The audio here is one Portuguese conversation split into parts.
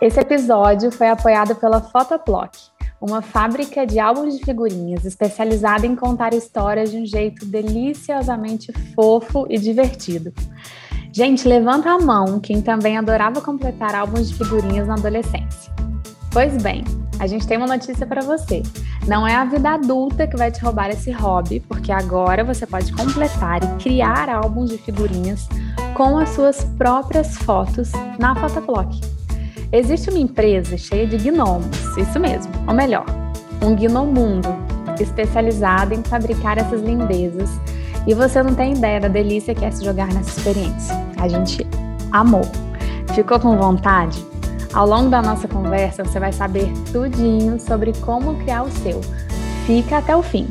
Esse episódio foi apoiado pela Photoplock, uma fábrica de álbuns de figurinhas especializada em contar histórias de um jeito deliciosamente fofo e divertido. Gente, levanta a mão quem também adorava completar álbuns de figurinhas na adolescência. Pois bem, a gente tem uma notícia para você. Não é a vida adulta que vai te roubar esse hobby, porque agora você pode completar e criar álbuns de figurinhas com as suas próprias fotos na Photoplock. Existe uma empresa cheia de gnomos, isso mesmo, ou melhor, um gnomundo especializado em fabricar essas lindezas. E você não tem ideia da delícia que é se jogar nessa experiência. A gente amou. Ficou com vontade? Ao longo da nossa conversa, você vai saber tudinho sobre como criar o seu. Fica até o fim.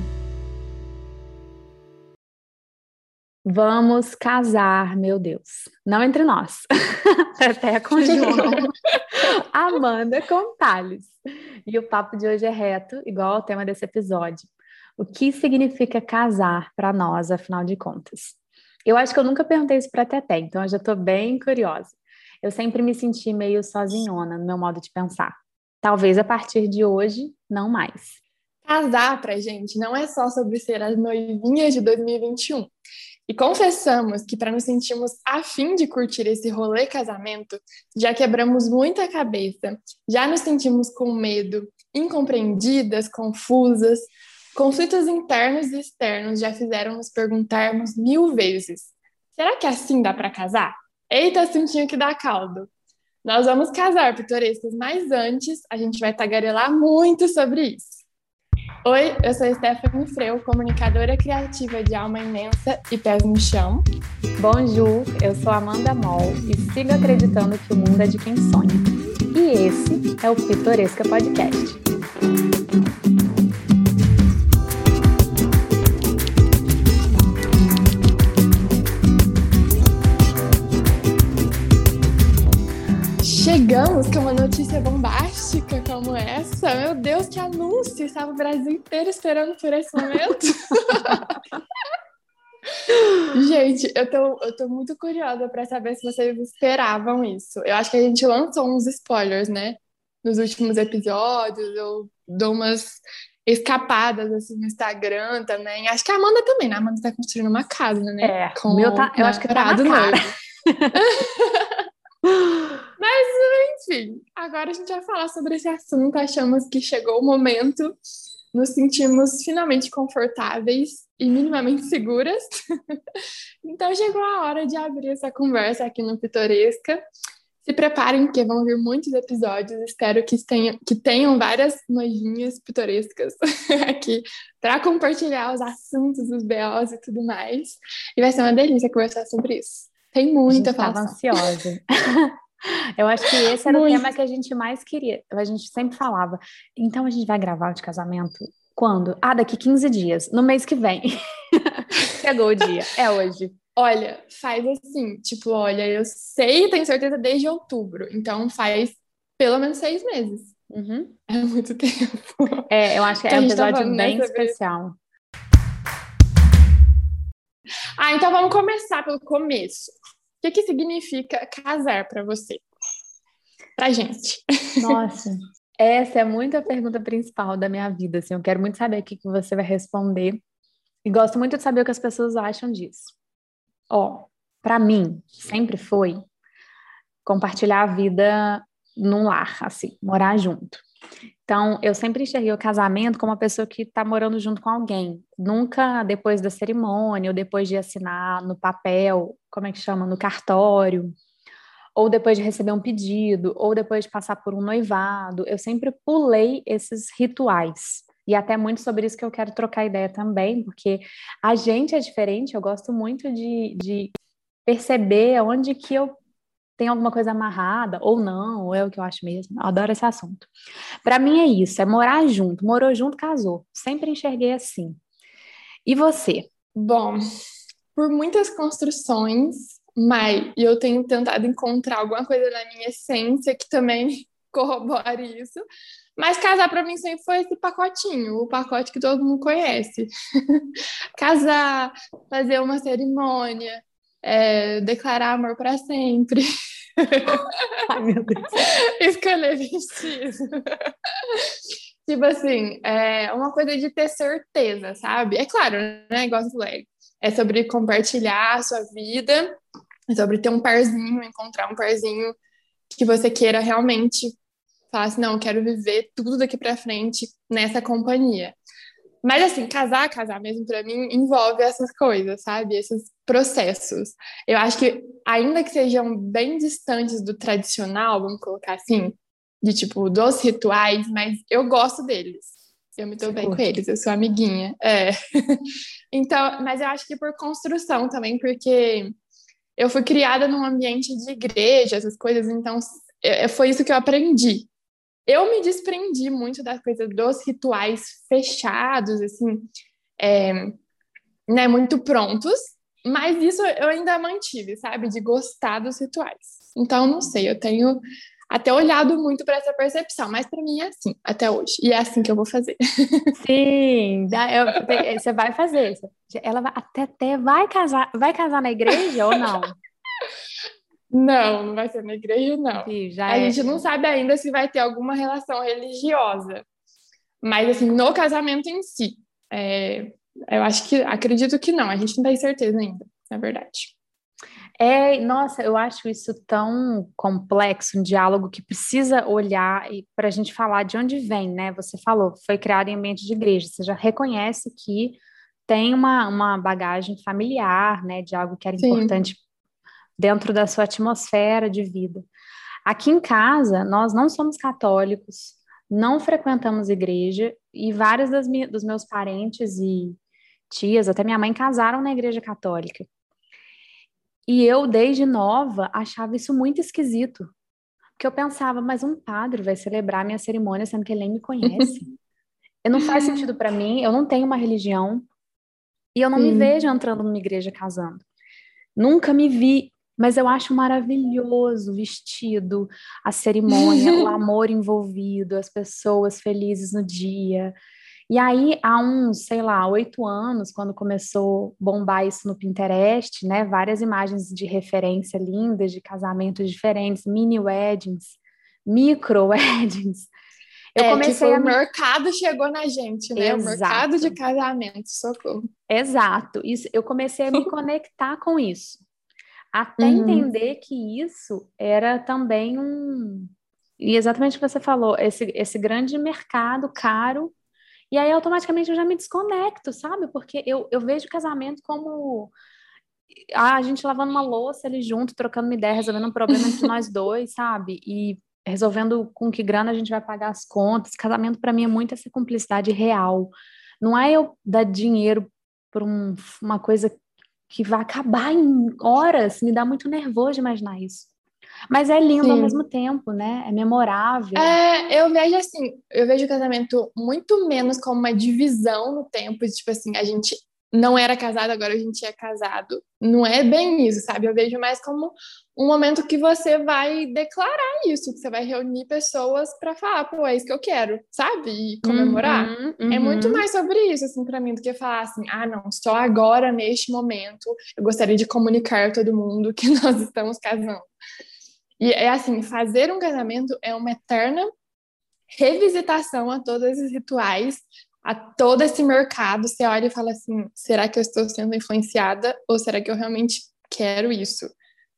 Vamos casar, meu Deus. Não entre nós. Até com João. Amanda com Thales. E o papo de hoje é reto, igual ao tema desse episódio. O que significa casar para nós, afinal de contas? Eu acho que eu nunca perguntei isso para Teté, então eu já estou bem curiosa. Eu sempre me senti meio sozinhona no meu modo de pensar. Talvez a partir de hoje, não mais. Casar pra gente não é só sobre ser as noivinhas de 2021. E confessamos que para nos sentirmos afim de curtir esse rolê casamento, já quebramos muita cabeça, já nos sentimos com medo, incompreendidas, confusas, conflitos internos e externos já fizeram nos perguntarmos mil vezes: será que assim dá para casar? Eita, cintinho que dá caldo! Nós vamos casar, pitorescas, mas antes a gente vai tagarelar muito sobre isso. Oi, eu sou Stephanie Freu, comunicadora criativa de alma imensa e pés no chão. Bonjour, eu sou Amanda Moll e sigo acreditando que o mundo é de quem sonha. E esse é o Pitoresca Podcast. Chegamos com uma notícia bombástica como essa. Meu Deus, que anúncio! Estava o Brasil inteiro esperando por esse momento. gente, eu tô, eu tô muito curiosa para saber se vocês esperavam isso. Eu acho que a gente lançou uns spoilers, né? Nos últimos episódios. Eu dou umas escapadas assim no Instagram também. Acho que a Amanda também, né? A Amanda tá construindo uma casa, né? É, com meu tá, eu acho que tá na cara. Mas, enfim, agora a gente vai falar sobre esse assunto. Achamos que chegou o momento, nos sentimos finalmente confortáveis e minimamente seguras. então, chegou a hora de abrir essa conversa aqui no Pitoresca. Se preparem, porque vão vir muitos episódios. Espero que tenham, que tenham várias nojinhas pitorescas aqui para compartilhar os assuntos, os BOs e tudo mais. E vai ser uma delícia conversar sobre isso. Tem muita Estava ansiosa. Eu acho que esse era Muito. o tema que a gente mais queria. A gente sempre falava. Então a gente vai gravar o de casamento quando? Ah, daqui 15 dias, no mês que vem. Chegou o dia, é hoje. Olha, faz assim, tipo, olha, eu sei, tenho certeza desde outubro, então faz pelo menos seis meses. Uhum. É muito tempo. É, eu acho que é um episódio tá bem especial. Vez. Ah, então vamos começar pelo começo. O que, que significa casar para você? Pra gente. Nossa, essa é muito a pergunta principal da minha vida. Assim, eu quero muito saber o que, que você vai responder. E gosto muito de saber o que as pessoas acham disso. Ó, para mim, sempre foi compartilhar a vida num lar, assim, morar junto. Então, eu sempre enxerguei o casamento como uma pessoa que está morando junto com alguém. Nunca depois da cerimônia, ou depois de assinar no papel, como é que chama? No cartório, ou depois de receber um pedido, ou depois de passar por um noivado. Eu sempre pulei esses rituais. E até muito sobre isso que eu quero trocar ideia também, porque a gente é diferente, eu gosto muito de, de perceber onde que eu tem alguma coisa amarrada ou não, ou é o que eu acho mesmo. Adoro esse assunto. Para mim é isso, é morar junto. Morou junto, casou. Sempre enxerguei assim. E você? Bom, por muitas construções, Mai, e eu tenho tentado encontrar alguma coisa na minha essência que também corrobore isso. Mas casar para mim sempre foi esse pacotinho, o pacote que todo mundo conhece. casar, fazer uma cerimônia, é, declarar amor para sempre. Ai, meu Deus. Escolher vestido. tipo assim, é uma coisa de ter certeza, sabe? É claro, né? Igual você falou, é sobre compartilhar a sua vida, é sobre ter um parzinho, encontrar um parzinho que você queira realmente falar assim, não, quero viver tudo daqui para frente nessa companhia. Mas assim, casar, casar mesmo para mim envolve essas coisas, sabe? Esses processos. Eu acho que ainda que sejam bem distantes do tradicional, vamos colocar assim, de tipo dos rituais, mas eu gosto deles. Eu me dou bem com eles, eu sou amiguinha. É. então, mas eu acho que por construção também, porque eu fui criada num ambiente de igreja, essas coisas, então foi isso que eu aprendi eu me desprendi muito da coisa dos rituais fechados, assim, é, né, muito prontos, mas isso eu ainda mantive, sabe, de gostar dos rituais. Então, não sei, eu tenho até olhado muito para essa percepção, mas para mim é assim, até hoje, e é assim que eu vou fazer. Sim, eu, você vai fazer. Ela vai, até, até vai casar, vai casar na igreja ou não? Não, não vai ser na igreja, não. Sim, já a é. gente não sabe ainda se vai ter alguma relação religiosa. Mas, assim, no casamento em si, é, eu acho que, acredito que não, a gente não tem certeza ainda, na verdade. É, nossa, eu acho isso tão complexo, um diálogo que precisa olhar e para a gente falar de onde vem, né? Você falou, foi criado em ambiente de igreja, você já reconhece que tem uma, uma bagagem familiar, né, de algo que era Sim. importante dentro da sua atmosfera de vida. Aqui em casa, nós não somos católicos, não frequentamos igreja e vários das, dos meus parentes e tias, até minha mãe, casaram na igreja católica. E eu, desde nova, achava isso muito esquisito. Porque eu pensava, mas um padre vai celebrar minha cerimônia sendo que ele nem me conhece. não faz sentido para mim, eu não tenho uma religião e eu não me vejo entrando numa igreja casando. Nunca me vi mas eu acho maravilhoso o vestido, a cerimônia, o amor envolvido, as pessoas felizes no dia. E aí, há uns, sei lá, oito anos, quando começou a bombar isso no Pinterest, né? Várias imagens de referência lindas, de casamentos diferentes, mini weddings, micro weddings. Eu é, comecei a... o mercado chegou na gente, né? Exato. O mercado de casamento, socorro. Exato. Isso, eu comecei a me conectar com isso até uhum. entender que isso era também um. E exatamente o que você falou, esse, esse grande mercado caro. E aí, automaticamente, eu já me desconecto, sabe? Porque eu, eu vejo o casamento como ah, a gente lavando uma louça ali junto, trocando uma ideia, resolvendo um problema entre nós dois, sabe? E resolvendo com que grana a gente vai pagar as contas. Casamento, para mim, é muito essa cumplicidade real. Não é eu dar dinheiro por um, uma coisa que vai acabar em horas, me dá muito nervoso imaginar isso. Mas é lindo Sim. ao mesmo tempo, né? É memorável. É, eu vejo assim, eu vejo o casamento muito menos como uma divisão no tempo, tipo assim, a gente não era casado, agora a gente é casado. Não é bem isso, sabe? Eu vejo mais como um momento que você vai declarar isso, que você vai reunir pessoas para falar, pô, é isso que eu quero, sabe? E comemorar. Uhum, uhum. É muito mais sobre isso, assim, para mim, do que falar assim, ah, não, só agora, neste momento, eu gostaria de comunicar a todo mundo que nós estamos casando. E é assim, fazer um casamento é uma eterna revisitação a todos esses rituais, a todo esse mercado, você olha e fala assim: será que eu estou sendo influenciada ou será que eu realmente quero isso?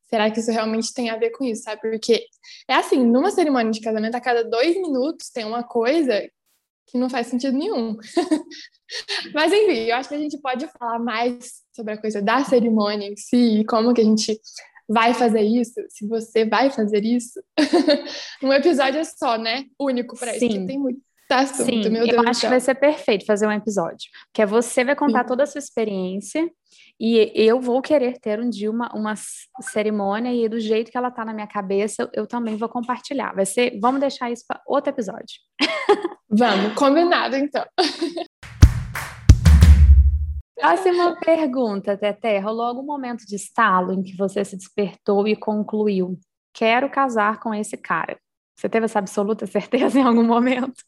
Será que isso realmente tem a ver com isso, sabe? Porque é assim, numa cerimônia de casamento, a cada dois minutos tem uma coisa que não faz sentido nenhum. Mas enfim, eu acho que a gente pode falar mais sobre a coisa da cerimônia em si, como que a gente vai fazer isso, se você vai fazer isso. um episódio só, né? Único para isso, tem muito tá assunto, Sim, meu Deus eu acho que vai ser perfeito fazer um episódio, que é você vai contar Sim. toda a sua experiência e eu vou querer ter um dia uma, uma cerimônia e do jeito que ela tá na minha cabeça, eu, também vou compartilhar. Vai ser, vamos deixar isso para outro episódio. Vamos, combinado então. Próxima pergunta, Teté. Rolou algum momento de estalo em que você se despertou e concluiu: quero casar com esse cara? Você teve essa absoluta certeza em algum momento?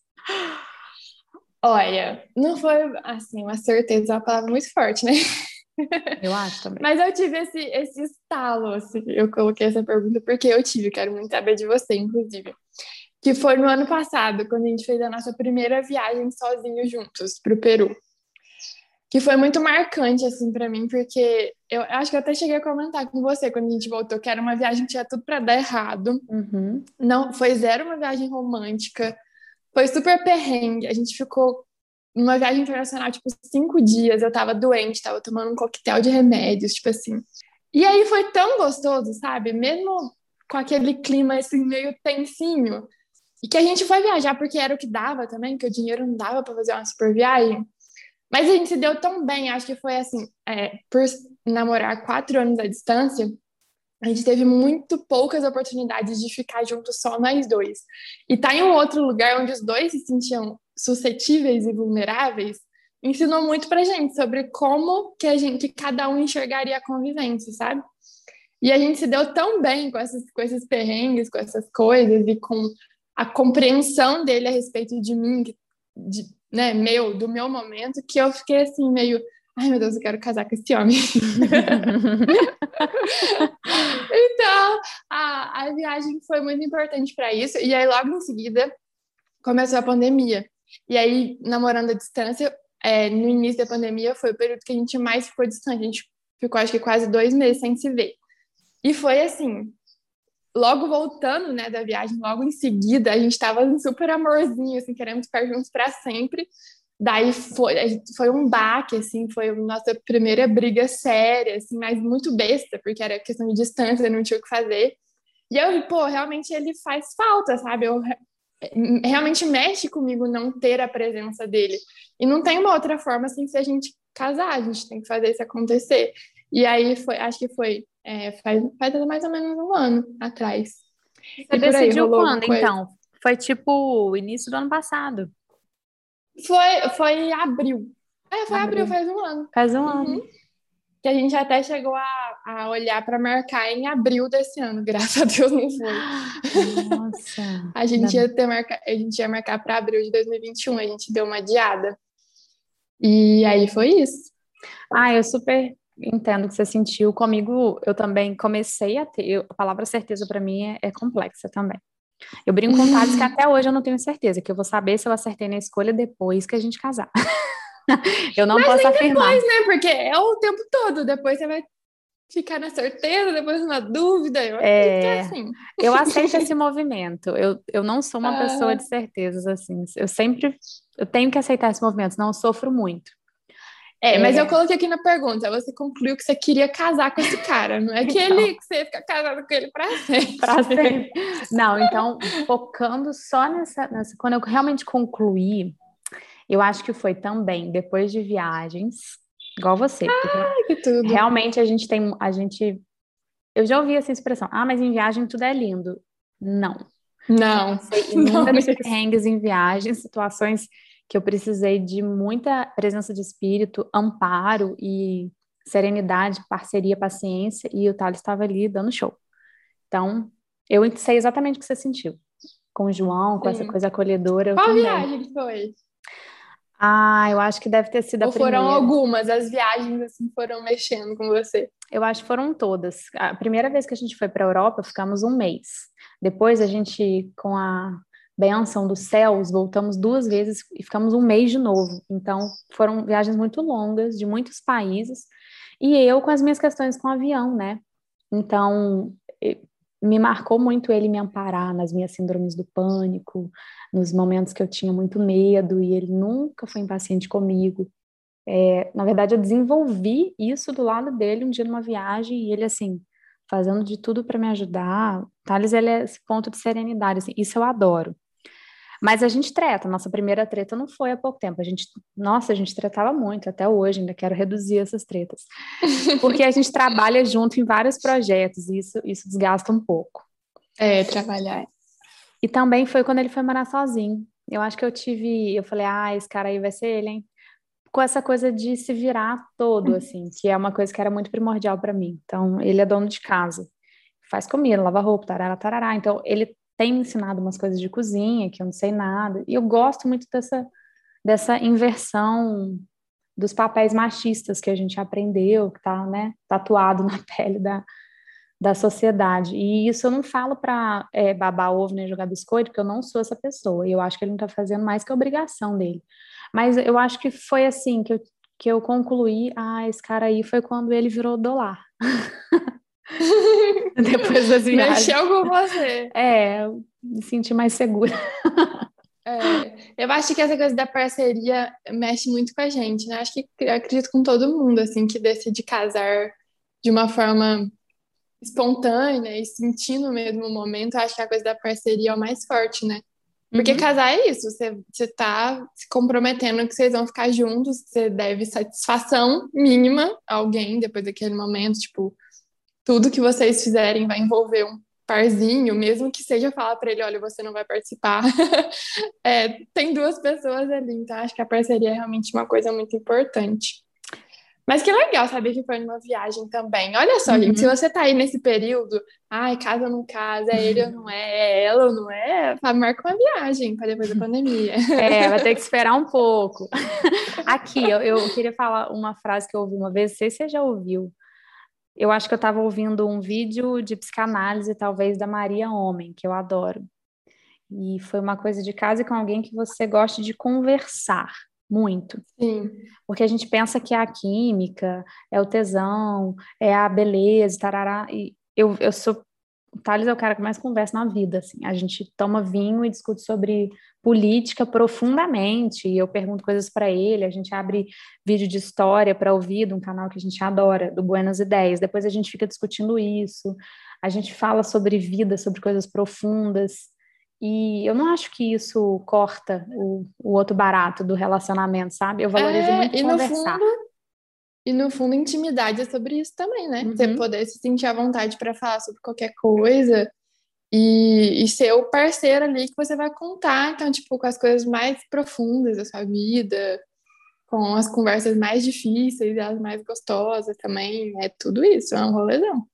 Olha, não foi assim, uma certeza, é uma palavra muito forte, né? Eu acho também. Mas eu tive esse, esse estalo, assim, eu coloquei essa pergunta porque eu tive, quero muito saber de você, inclusive. Que foi no ano passado, quando a gente fez a nossa primeira viagem sozinhos juntos para o Peru que foi muito marcante, assim, para mim, porque eu acho que eu até cheguei a comentar com você quando a gente voltou, que era uma viagem que tinha tudo para dar errado. Uhum. Não, foi zero uma viagem romântica, foi super perrengue. A gente ficou numa viagem internacional, tipo, cinco dias. Eu tava doente, tava tomando um coquetel de remédios, tipo assim. E aí foi tão gostoso, sabe? Mesmo com aquele clima, assim, meio tensinho. E que a gente foi viajar porque era o que dava também, que o dinheiro não dava para fazer uma super viagem. Mas a gente se deu tão bem, acho que foi assim, é, por namorar quatro anos à distância, a gente teve muito poucas oportunidades de ficar juntos só nós dois. E tá em um outro lugar onde os dois se sentiam suscetíveis e vulneráveis, ensinou muito pra gente sobre como que a gente, que cada um enxergaria a convivência, sabe? E a gente se deu tão bem com esses, com esses perrengues, com essas coisas e com a compreensão dele a respeito de mim, de, né, meu, do meu momento, que eu fiquei assim, meio, ai meu Deus, eu quero casar com esse homem. então, a, a viagem foi muito importante para isso. E aí, logo em seguida, começou a pandemia. E aí, namorando à distância, é, no início da pandemia, foi o período que a gente mais ficou distante. A gente ficou, acho que, quase dois meses sem se ver. E foi assim, logo voltando, né, da viagem, logo em seguida, a gente estava super amorzinho, assim, querendo ficar juntos para sempre. Daí foi, foi um baque, assim, foi a nossa primeira briga séria, assim, mas muito besta, porque era questão de distância, não tinha o que fazer. E eu pô, realmente ele faz falta, sabe? Eu, realmente mexe comigo não ter a presença dele. E não tem uma outra forma sem se a gente casar, a gente tem que fazer isso acontecer. E aí foi, acho que foi é, faz, faz mais ou menos um ano atrás. Você decidiu quando, então? Foi tipo o início do ano passado. Foi, foi abril. É, foi abril, abril faz um ano. Faz um uhum. ano. Que a gente até chegou a, a olhar para marcar em abril desse ano, graças a Deus não foi. Nossa. a, gente ia ter marca, a gente ia marcar para abril de 2021, a gente deu uma adiada. E aí foi isso. Ah, eu super entendo o que você sentiu. Comigo, eu também comecei a ter. Eu, a palavra certeza para mim é, é, complexa também. Eu brinco com Thales que até hoje eu não tenho certeza, que eu vou saber se eu acertei na escolha depois que a gente casar. eu não Mas posso afirmar. Depois, né? Porque é o tempo todo. Depois você vai ficar na certeza, depois na dúvida. Eu é, é assim. Eu aceito esse movimento. Eu, eu não sou uma ah. pessoa de certezas assim. Eu sempre eu tenho que aceitar esse movimento, senão eu sofro muito. É, mas eu é. coloquei aqui na pergunta, você concluiu que você queria casar com esse cara, não é que então, ele que você ia ficar casado com ele para sempre. Pra sempre. Não, então, focando só nessa, nessa. Quando eu realmente concluí, eu acho que foi também depois de viagens, igual você. Ah, que tudo. Realmente a gente tem. A gente. Eu já ouvi essa expressão, ah, mas em viagem tudo é lindo. Não. Não. Inúmeros perrengues em viagens, situações que eu precisei de muita presença de espírito, amparo e serenidade, parceria, paciência, e o Thales estava ali dando show. Então, eu sei exatamente o que você sentiu. Com o João, com Sim. essa coisa acolhedora. Qual viagem foi? Ah, eu acho que deve ter sido Ou a primeira. foram algumas, as viagens assim foram mexendo com você? Eu acho que foram todas. A primeira vez que a gente foi para a Europa, ficamos um mês. Depois a gente, com a benção dos céus, voltamos duas vezes e ficamos um mês de novo. Então, foram viagens muito longas, de muitos países, e eu com as minhas questões com o avião, né? Então, me marcou muito ele me amparar nas minhas síndromes do pânico, nos momentos que eu tinha muito medo, e ele nunca foi impaciente comigo. É, na verdade, eu desenvolvi isso do lado dele um dia numa viagem, e ele, assim, fazendo de tudo para me ajudar. Thales, ele é esse ponto de serenidade, assim, isso eu adoro. Mas a gente treta, nossa primeira treta não foi há pouco tempo. A gente, nossa, a gente tretava muito até hoje, ainda quero reduzir essas tretas. Porque a gente trabalha junto em vários projetos e isso, isso desgasta um pouco. É, trabalhar. E também foi quando ele foi morar sozinho. Eu acho que eu tive, eu falei, ah, esse cara aí vai ser ele, hein? Com essa coisa de se virar todo, assim, que é uma coisa que era muito primordial para mim. Então, ele é dono de casa, faz comida, lava roupa, tarará, tarará. Então, ele tem me ensinado umas coisas de cozinha que eu não sei nada. E eu gosto muito dessa, dessa inversão dos papéis machistas que a gente aprendeu, que está né, tatuado na pele da, da sociedade. E isso eu não falo para é, babar ovo nem jogar biscoito, porque eu não sou essa pessoa. E eu acho que ele não está fazendo mais que a obrigação dele. Mas eu acho que foi assim que eu, que eu concluí: ah, esse cara aí foi quando ele virou dólar. Depois das viagens. Mexeu com você. É, me senti mais segura. É, eu acho que essa coisa da parceria mexe muito com a gente, né? Acho que acredito com todo mundo, assim, que decide casar de uma forma espontânea e sentindo mesmo o momento. Acho que a coisa da parceria é o mais forte, né? Porque uhum. casar é isso, você, você tá se comprometendo que vocês vão ficar juntos, você deve satisfação mínima a alguém depois daquele momento, tipo, tudo que vocês fizerem vai envolver um parzinho, mesmo que seja falar para ele, olha, você não vai participar. é, tem duas pessoas ali, então acho que a parceria é realmente uma coisa muito importante. Mas que legal saber que foi numa viagem também. Olha só, uhum. gente, se você tá aí nesse período, ai, casa ou não casa, é ele ou não é, é ela ou não é, marca uma viagem para depois da pandemia. É, vai ter que esperar um pouco. Aqui, eu, eu queria falar uma frase que eu ouvi uma vez, não sei se você já ouviu. Eu acho que eu estava ouvindo um vídeo de psicanálise, talvez, da Maria Homem, que eu adoro. E foi uma coisa de casa com alguém que você goste de conversar muito. Sim. Porque a gente pensa que é a química, é o tesão, é a beleza, tarará. E eu, eu sou. O Thales é o cara que mais conversa na vida, assim. A gente toma vinho e discute sobre política profundamente, e eu pergunto coisas para ele, a gente abre vídeo de história para ouvir de um canal que a gente adora, do Buenas Ideias. Depois a gente fica discutindo isso. A gente fala sobre vida, sobre coisas profundas. E eu não acho que isso corta o, o outro barato do relacionamento, sabe? Eu valorizo é, muito e conversar. No fundo, e no fundo, intimidade é sobre isso também, né? Uhum. Você poder se sentir à vontade para falar sobre qualquer coisa e, e ser o parceiro ali que você vai contar, então, tipo, com as coisas mais profundas da sua vida, com as conversas mais difíceis e as mais gostosas também. É tudo isso, é um rolezão.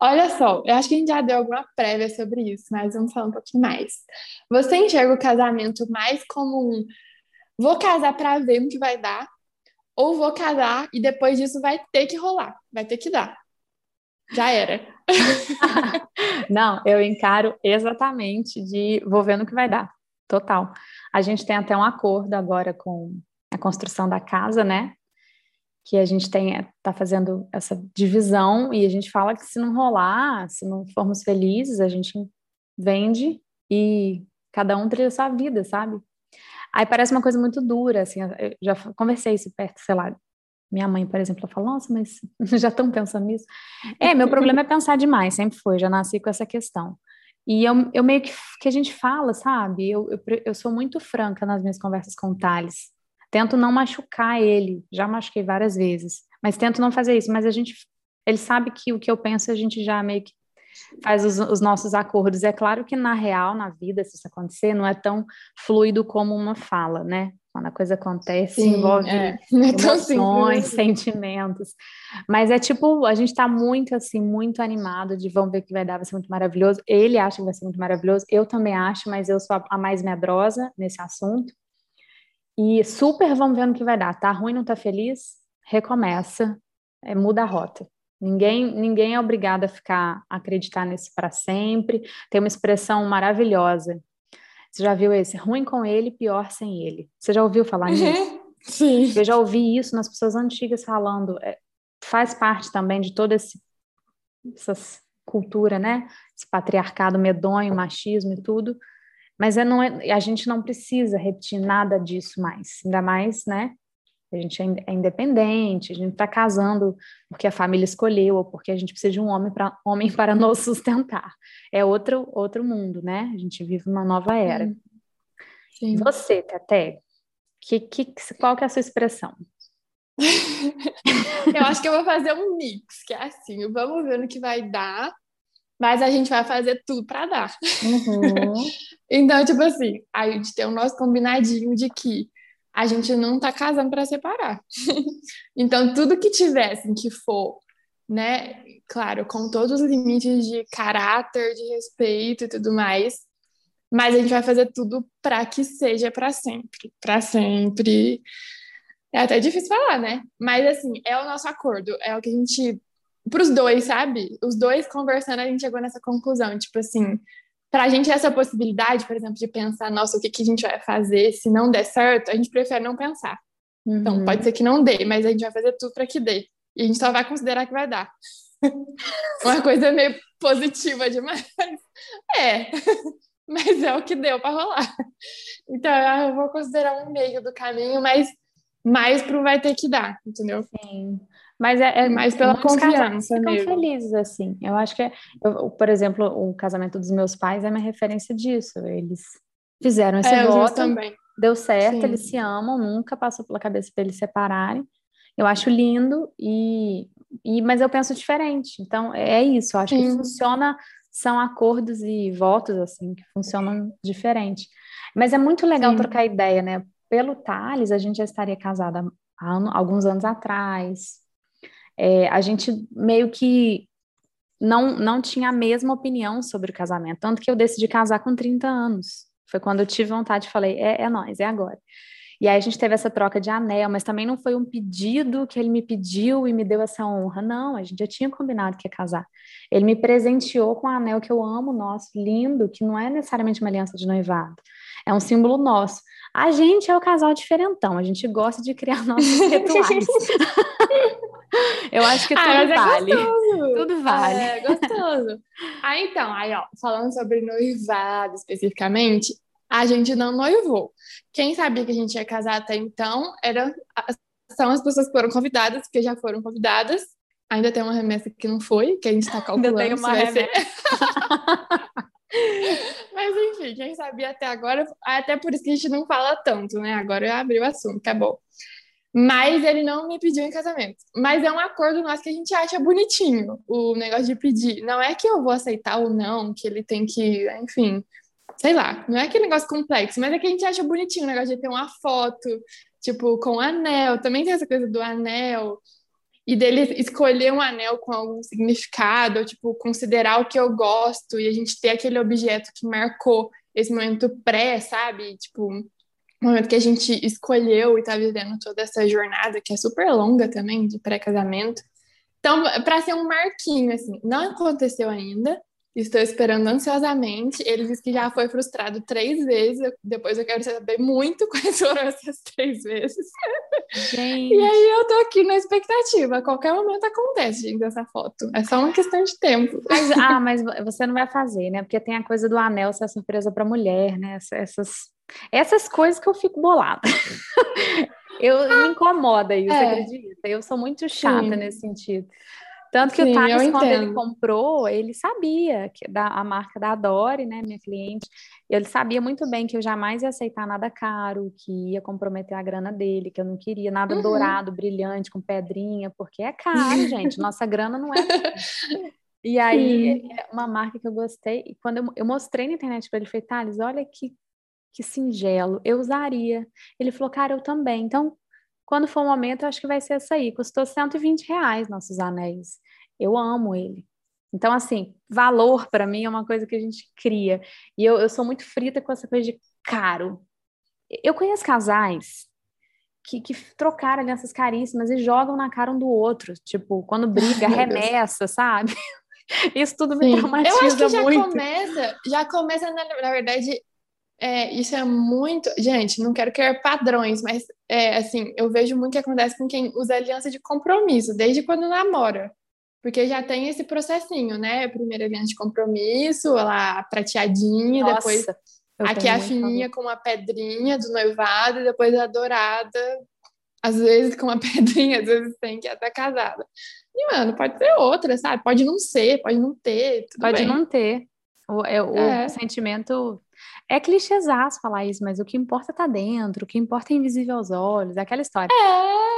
Olha só, eu acho que a gente já deu alguma prévia sobre isso, mas vamos falar um pouquinho mais. Você enxerga o casamento mais como um vou casar para ver o que vai dar, ou vou casar e depois disso vai ter que rolar, vai ter que dar. Já era. Não, eu encaro exatamente de vou vendo o que vai dar. Total. A gente tem até um acordo agora com a construção da casa, né? que a gente tem está fazendo essa divisão e a gente fala que se não rolar, se não formos felizes, a gente vende e cada um trilha sua vida, sabe? Aí parece uma coisa muito dura, assim, eu já conversei isso perto, sei lá, minha mãe, por exemplo, fala, nossa, mas já estão pensando nisso? É, meu problema é pensar demais, sempre foi, já nasci com essa questão. E eu, eu meio que, que a gente fala, sabe? Eu, eu, eu sou muito franca nas minhas conversas com o Thales. Tento não machucar ele, já machuquei várias vezes, mas tento não fazer isso. Mas a gente, ele sabe que o que eu penso a gente já meio que faz os, os, nossos acordos. É claro que na real, na vida, se isso acontecer, não é tão fluido como uma fala, né? Quando a coisa acontece, Sim, envolve é. é emoções, sentimentos. Mas é tipo, a gente está muito assim, muito animado de vamos ver o que vai dar, vai ser muito maravilhoso. Ele acha que vai ser muito maravilhoso, eu também acho, mas eu sou a mais medrosa nesse assunto. E super vamos ver no que vai dar. Tá ruim, não tá feliz? Recomeça, é, muda a rota. Ninguém, ninguém é obrigado a ficar a acreditar nisso para sempre. Tem uma expressão maravilhosa. Você já viu esse? Ruim com ele, pior sem ele. Você já ouviu falar nisso? Uhum. Sim. Eu já ouvi isso nas pessoas antigas falando. É, faz parte também de toda esse, essa cultura, né? Esse patriarcado medonho, machismo e tudo. Mas é, não é, a gente não precisa repetir nada disso mais, ainda mais, né? A gente é, é independente, a gente está casando porque a família escolheu, ou porque a gente precisa de um homem para homem para nos sustentar. É outro, outro mundo, né? A gente vive uma nova era. Sim. Você, Tete, que, que, qual que é a sua expressão? eu acho que eu vou fazer um mix, que é assim, vamos ver no que vai dar, mas a gente vai fazer tudo para dar. Uhum. então, tipo assim, a gente tem o nosso combinadinho de que a gente não tá casando para separar. então, tudo que tivesse que for, né, claro, com todos os limites de caráter, de respeito e tudo mais, mas a gente vai fazer tudo para que seja para sempre, para sempre. É até difícil falar, né? Mas assim, é o nosso acordo, é o que a gente para os dois, sabe? Os dois conversando, a gente chegou nessa conclusão, tipo assim, para a gente essa possibilidade, por exemplo, de pensar, nossa, o que, que a gente vai fazer se não der certo, a gente prefere não pensar. Então, uhum. Então, pode ser que não dê, mas a gente vai fazer tudo para que dê. E a gente só vai considerar que vai dar. Uma coisa meio positiva demais. É, mas é o que deu para rolar. Então, eu vou considerar um meio do caminho, mas mais pro vai ter que dar, entendeu? Sim. Mas é, é mais pela confiança ficam mesmo. felizes, assim. Eu acho que, é, eu, por exemplo, o casamento dos meus pais é uma referência disso. Eles fizeram esse é, voto, também. deu certo, Sim. eles se amam, nunca passou pela cabeça para eles separarem. Eu acho lindo e, e mas eu penso diferente. Então é, é isso. Eu acho Sim. que funciona são acordos e votos assim que funcionam diferente. Mas é muito legal Sim. trocar ideia, né? Pelo Thales, a gente já estaria casada há alguns anos atrás é, a gente meio que não, não tinha a mesma opinião sobre o casamento. Tanto que eu decidi casar com 30 anos. Foi quando eu tive vontade, falei, é, é nós, é agora. E aí a gente teve essa troca de anel, mas também não foi um pedido que ele me pediu e me deu essa honra. Não, a gente já tinha combinado que ia casar. Ele me presenteou com um anel que eu amo, nosso, lindo, que não é necessariamente uma aliança de noivado. É um símbolo nosso. A gente é o casal diferentão, a gente gosta de criar nossos rituais. Eu acho que ah, tudo ah, vale. É tudo vale. É gostoso. ah, então, aí, ó, falando sobre noivado especificamente, a gente não noivou. Quem sabia que a gente ia casar até então era, são as pessoas que foram convidadas, que já foram convidadas. Ainda tem uma remessa que não foi, que a gente está calculando. Ainda tem uma remessa. Mas enfim, quem sabia até agora, até por isso que a gente não fala tanto, né? Agora eu abri o assunto, acabou. Mas ele não me pediu em casamento. Mas é um acordo nosso que a gente acha bonitinho, o negócio de pedir. Não é que eu vou aceitar ou não, que ele tem que, enfim, sei lá, não é aquele negócio complexo, mas é que a gente acha bonitinho o negócio de ter uma foto, tipo, com anel. Também tem essa coisa do anel. E dele escolher um anel com algum significado, ou, tipo, considerar o que eu gosto e a gente ter aquele objeto que marcou esse momento pré, sabe? Tipo, momento que a gente escolheu e está vivendo toda essa jornada, que é super longa também, de pré-casamento. Então, para ser um marquinho, assim, não aconteceu ainda, estou esperando ansiosamente. Ele disse que já foi frustrado três vezes, depois eu quero saber muito quais foram essas três vezes. Gente. E aí eu tô aqui na expectativa, a qualquer momento acontece, gente, essa foto. É só uma questão de tempo. Mas, ah, mas você não vai fazer, né? Porque tem a coisa do anel ser surpresa para mulher, né? Essas essas coisas que eu fico bolada. eu me incomoda isso, é. acredita? Eu sou muito chata Sim. nesse sentido. Tanto que Sim, o Thales, quando ele comprou, ele sabia que da, a marca da Adore, né, minha cliente, ele sabia muito bem que eu jamais ia aceitar nada caro, que ia comprometer a grana dele, que eu não queria nada uhum. dourado, brilhante, com pedrinha, porque é caro, gente. Nossa grana não é. E aí, Sim. É uma marca que eu gostei, e quando eu, eu mostrei na internet para ele, falei, Thales, olha que que singelo, eu usaria. Ele falou, cara, eu também. Então, quando for o momento, eu acho que vai ser essa aí. Custou 120 reais nossos anéis. Eu amo ele. Então, assim, valor para mim é uma coisa que a gente cria. E eu, eu sou muito frita com essa coisa de caro. Eu conheço casais que, que trocaram alianças caríssimas e jogam na cara um do outro. Tipo, quando briga, remessa, sabe? Isso tudo me Sim. traumatiza muito. Eu acho que já muito. começa, já começa, na, na verdade, é, isso é muito. Gente, não quero criar padrões, mas é, assim, eu vejo muito que acontece com quem usa aliança de compromisso, desde quando namora. Porque já tem esse processinho, né? Primeiro aliança de compromisso, lá prateadinha, Nossa, depois aqui a fininha com uma pedrinha do noivado, e depois a dourada, às vezes com uma pedrinha, às vezes tem que até casada. E, mano, pode ser outra, sabe? Pode não ser, pode não ter. pode bem. não ter. O, é, o é. sentimento é clichêzaço falar isso, mas o que importa tá dentro, o que importa é invisível aos olhos, é aquela história. É!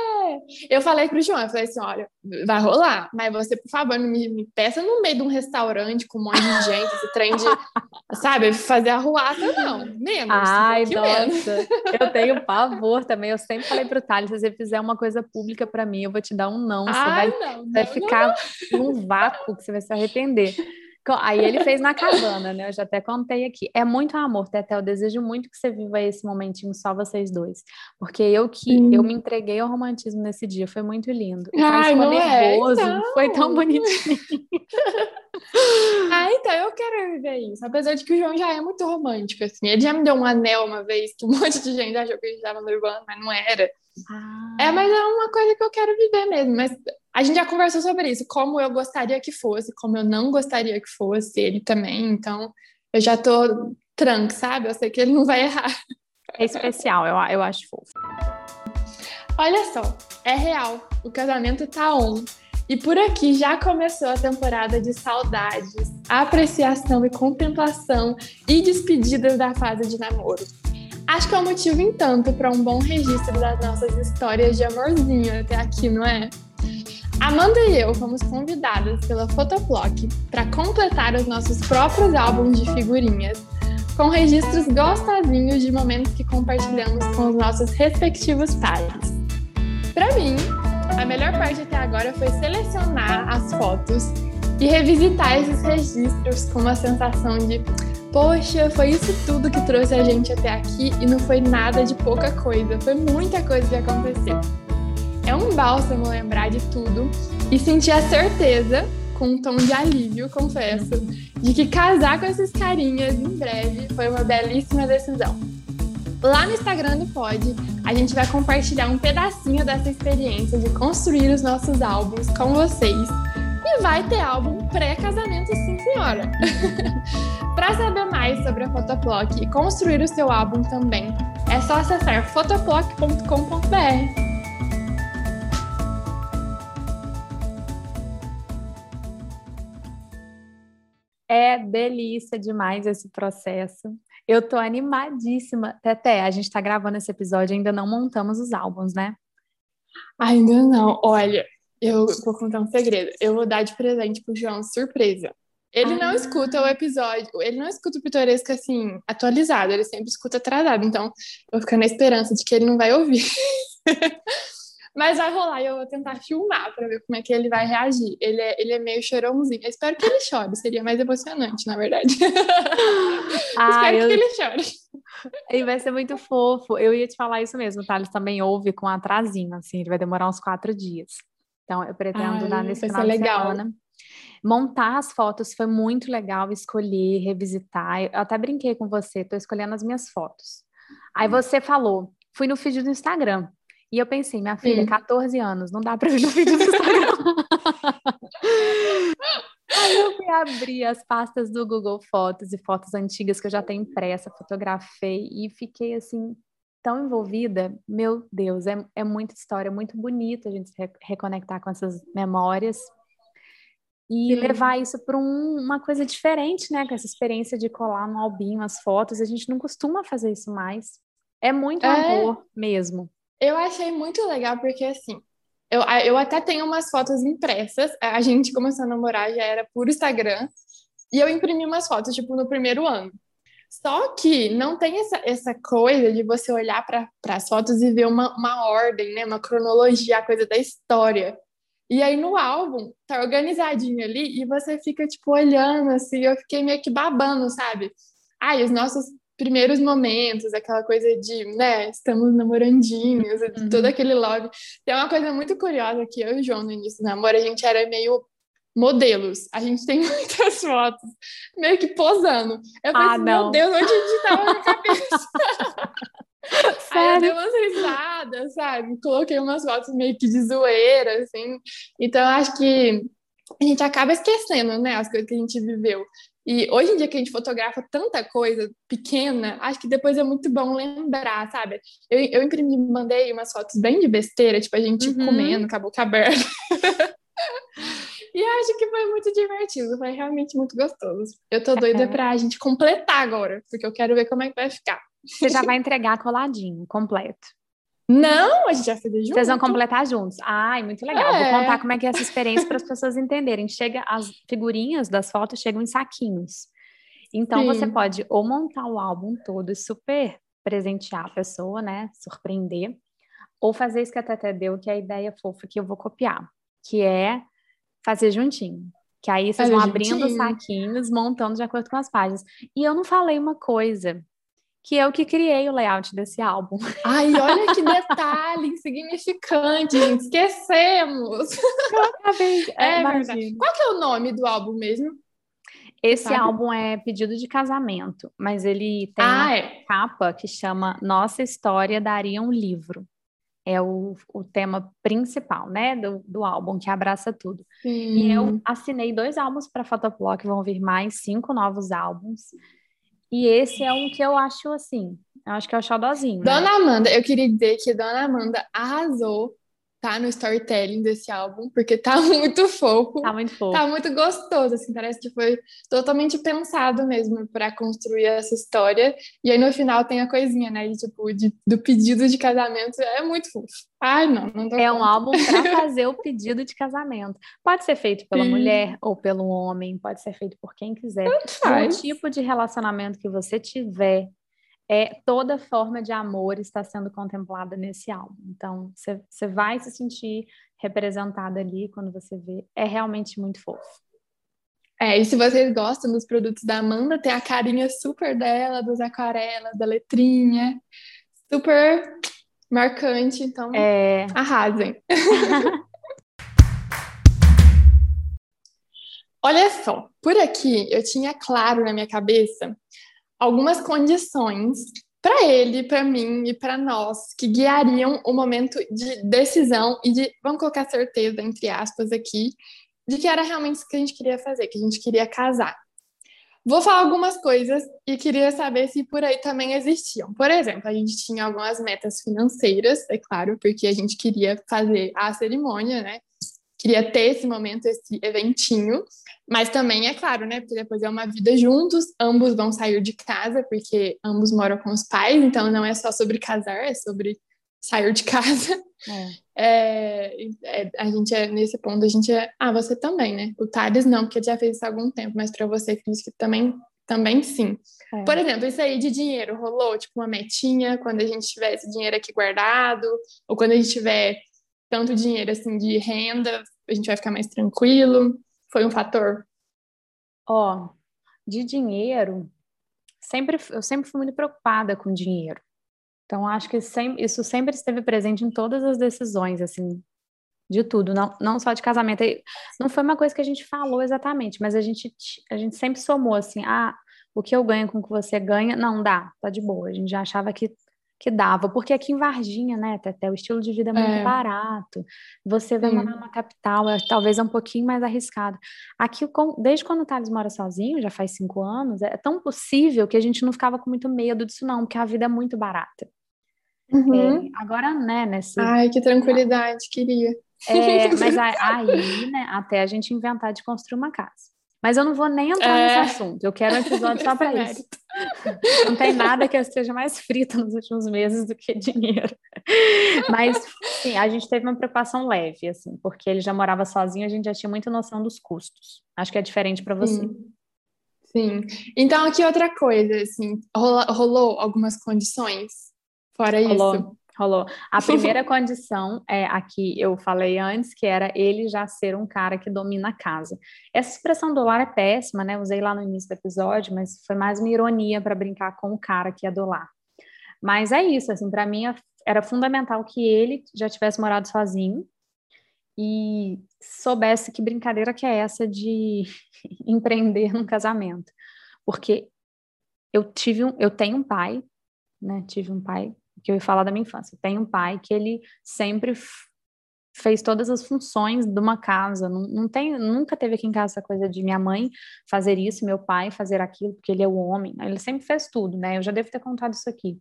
Eu falei pro João, eu falei assim: olha, vai rolar, mas você, por favor, não me, me peça no meio de um restaurante com um monte de gente, esse trem de, sabe, fazer arruaça, não. Menos. Ai, nossa. Menos. Eu tenho pavor também. Eu sempre falei pro Thales: se você fizer uma coisa pública para mim, eu vou te dar um não. Você Ai, vai, não, vai não, ficar não. num vácuo que você vai se arrepender. Aí ele fez na cabana, né? Eu já até contei aqui. É muito amor, Teté. Eu desejo muito que você viva esse momentinho só vocês dois. Porque eu que hum. eu me entreguei ao romantismo nesse dia. Foi muito lindo. O Ai, ficou nervoso. É, então. Foi tão bonitinho. ah, então eu quero viver isso. Apesar de que o João já é muito romântico, assim. Ele já me deu um anel uma vez que um monte de gente achou que a gente estava noivando, mas não era. Ah. É, mas é uma coisa que eu quero viver mesmo. Mas a gente já conversou sobre isso, como eu gostaria que fosse, como eu não gostaria que fosse, ele também. Então, eu já tô tranque, sabe? Eu sei que ele não vai errar. É especial, eu, eu acho fofo. Olha só, é real. O casamento tá on. E por aqui já começou a temporada de saudades, apreciação e contemplação e despedidas da fase de namoro. Acho que é um motivo em tanto para um bom registro das nossas histórias de amorzinho até aqui, não é? Amanda e eu fomos convidadas pela Photoplock para completar os nossos próprios álbuns de figurinhas, com registros gostosinhos de momentos que compartilhamos com os nossos respectivos pares. Para mim, a melhor parte até agora foi selecionar as fotos e revisitar esses registros com uma sensação de poxa, foi isso tudo que trouxe a gente até aqui e não foi nada de pouca coisa, foi muita coisa que aconteceu. É um bálsamo lembrar de tudo e sentir a certeza, com um tom de alívio, confesso, de que casar com esses carinhas em breve foi uma belíssima decisão. Lá no Instagram do Pod, a gente vai compartilhar um pedacinho dessa experiência de construir os nossos álbuns com vocês e vai ter álbum pré-casamento, sim, senhora. Para saber mais sobre a Photoplock e construir o seu álbum também, é só acessar photoplock.com.br. É delícia demais esse processo. Eu tô animadíssima. Teté, a gente tá gravando esse episódio, ainda não montamos os álbuns, né? Ainda não. Olha, eu vou contar um segredo. Eu vou dar de presente pro João surpresa. Ele ah. não escuta o episódio, ele não escuta o pitoresco assim, atualizado, ele sempre escuta atrasado. Então, eu vou ficar na esperança de que ele não vai ouvir. Mas vai rolar e eu vou tentar filmar para ver como é que ele vai reagir. Ele é, ele é meio chorãozinho. Eu espero que ele chore, seria mais emocionante, na verdade. Ah, espero eu... que ele chore. Ele vai ser muito fofo. Eu ia te falar isso mesmo, o Thales também ouve com atrasinho, assim, ele vai demorar uns quatro dias. Então, eu pretendo Ai, dar nesse final de semana. Montar as fotos foi muito legal, escolher, revisitar. Eu até brinquei com você, estou escolhendo as minhas fotos. Aí hum. você falou, fui no feed do Instagram. E eu pensei, minha filha, Sim. 14 anos, não dá para ver no vídeo do Instagram. Aí eu fui abrir as pastas do Google Fotos e fotos antigas que eu já tenho impressa, fotografei e fiquei assim tão envolvida. Meu Deus, é, é muita história, muito bonito a gente se reconectar com essas memórias e Sim. levar isso para um, uma coisa diferente, né? Com essa experiência de colar no albinho as fotos. A gente não costuma fazer isso mais. É muito é... amor mesmo. Eu achei muito legal porque, assim, eu, eu até tenho umas fotos impressas. A gente começou a namorar, já era por Instagram. E eu imprimi umas fotos, tipo, no primeiro ano. Só que não tem essa, essa coisa de você olhar para as fotos e ver uma, uma ordem, né? Uma cronologia, a coisa da história. E aí no álbum tá organizadinho ali e você fica, tipo, olhando assim. Eu fiquei meio que babando, sabe? Ai, os nossos primeiros momentos, aquela coisa de, né, estamos namorandinhos, uhum. todo aquele love. Tem uma coisa muito curiosa que eu e o João no início do namoro, a gente era meio modelos. A gente tem muitas fotos meio que posando. Eu falei ah, assim, meu Deus, onde a gente tava na cabeça? Aí eu dei umas risadas, sabe? Coloquei umas fotos meio que de zoeira, assim. Então, acho que a gente acaba esquecendo, né, as coisas que a gente viveu. E hoje em dia que a gente fotografa tanta coisa pequena, acho que depois é muito bom lembrar, sabe? Eu, eu imprimi, mandei umas fotos bem de besteira, tipo a gente uhum. comendo com a boca aberta. e acho que foi muito divertido, foi realmente muito gostoso. Eu tô doida é. pra gente completar agora, porque eu quero ver como é que vai ficar. Você já vai entregar coladinho, completo. Não, a gente vai fazer junto. Vocês vão completar juntos. Ai, muito legal. É. Vou contar como é que é essa experiência para as pessoas entenderem. Chega as figurinhas das fotos chegam em saquinhos. Então Sim. você pode ou montar o álbum todo e super presentear a pessoa, né? Surpreender, ou fazer isso que a Tete deu, que é a ideia fofa que eu vou copiar, que é fazer juntinho. Que aí vocês vão abrindo os saquinhos, montando de acordo com as páginas. E eu não falei uma coisa, que eu que criei o layout desse álbum. Ai, olha que detalhe insignificante, gente. Esquecemos. É, é verdade. Qual que é o nome do álbum mesmo? Esse Sabe? álbum é pedido de casamento, mas ele tem ah, uma é. capa que chama Nossa História Daria um Livro. É o, o tema principal, né, do, do álbum, que abraça tudo. Sim. E eu assinei dois álbuns para Photoplock, vão vir mais cinco novos álbuns. E esse é um que eu acho assim, eu acho que é o xodózinho. Né? Dona Amanda, eu queria dizer que Dona Amanda arrasou tá no storytelling desse álbum, porque tá muito fofo. Tá muito fofo. Tá muito gostoso, assim, parece que foi totalmente pensado mesmo para construir essa história. E aí no final tem a coisinha, né, de, tipo, de, do pedido de casamento, é muito fofo. Ai, não, não É um álbum para fazer o pedido de casamento. Pode ser feito pela Sim. mulher ou pelo homem, pode ser feito por quem quiser. O tipo de relacionamento que você tiver, é toda forma de amor está sendo contemplada nesse álbum. Então, você vai se sentir representada ali quando você vê. É realmente muito fofo. É, e se vocês gostam dos produtos da Amanda, tem a carinha super dela, das aquarelas, da letrinha. Super marcante, então é... arrasem. Olha só, por aqui eu tinha claro na minha cabeça algumas condições para ele, para mim e para nós que guiariam o momento de decisão e de, vamos colocar certeza, entre aspas, aqui, de que era realmente isso que a gente queria fazer, que a gente queria casar. Vou falar algumas coisas e queria saber se por aí também existiam. Por exemplo, a gente tinha algumas metas financeiras, é claro, porque a gente queria fazer a cerimônia, né? Queria ter esse momento, esse eventinho. Mas também, é claro, né? Porque depois é uma vida juntos, ambos vão sair de casa, porque ambos moram com os pais, então não é só sobre casar, é sobre sair de casa. É. É, é, a gente é, nesse ponto, a gente é. Ah, você também, né? O Thales não, porque já fez isso há algum tempo, mas para você, Cris, que também, também sim. É. Por exemplo, isso aí de dinheiro rolou, tipo, uma metinha, quando a gente tiver esse dinheiro aqui guardado, ou quando a gente tiver tanto dinheiro assim de renda, a gente vai ficar mais tranquilo foi um fator? Ó, de dinheiro, sempre, eu sempre fui muito preocupada com dinheiro. Então, acho que sempre, isso sempre esteve presente em todas as decisões, assim, de tudo, não, não só de casamento. Não foi uma coisa que a gente falou exatamente, mas a gente, a gente sempre somou assim, ah, o que eu ganho com o que você ganha, não dá, tá de boa. A gente já achava que que dava, porque aqui em Varginha, né, até o estilo de vida é muito é. barato. Você vai Sim. morar numa capital, é, talvez é um pouquinho mais arriscado. Aqui, desde quando o Thales mora sozinho, já faz cinco anos, é tão possível que a gente não ficava com muito medo disso, não, porque a vida é muito barata. Uhum. É, agora, né, nesse... Ai, que tranquilidade, queria. É, mas aí, né, até a gente inventar de construir uma casa. Mas eu não vou nem entrar é... nesse assunto. Eu quero um episódio só para isso. Não tem nada que eu esteja mais frita nos últimos meses do que dinheiro. Mas, sim, a gente teve uma preocupação leve, assim, porque ele já morava sozinho, a gente já tinha muita noção dos custos. Acho que é diferente para você. Sim. sim. Então, aqui outra coisa, assim, rolou, rolou algumas condições fora rolou. isso? Rolou. A primeira condição é a que eu falei antes, que era ele já ser um cara que domina a casa. Essa expressão do lar é péssima, né? Usei lá no início do episódio, mas foi mais uma ironia para brincar com o cara que é do lar. Mas é isso, assim, para mim era fundamental que ele já tivesse morado sozinho e soubesse que brincadeira que é essa de empreender num casamento. Porque eu tive um, eu tenho um pai, né? Tive um pai que eu ia falar da minha infância. Tem um pai que ele sempre fez todas as funções de uma casa. Não, não tem, nunca teve aqui em casa essa coisa de minha mãe fazer isso, meu pai fazer aquilo, porque ele é o homem. Ele sempre fez tudo, né? Eu já devo ter contado isso aqui.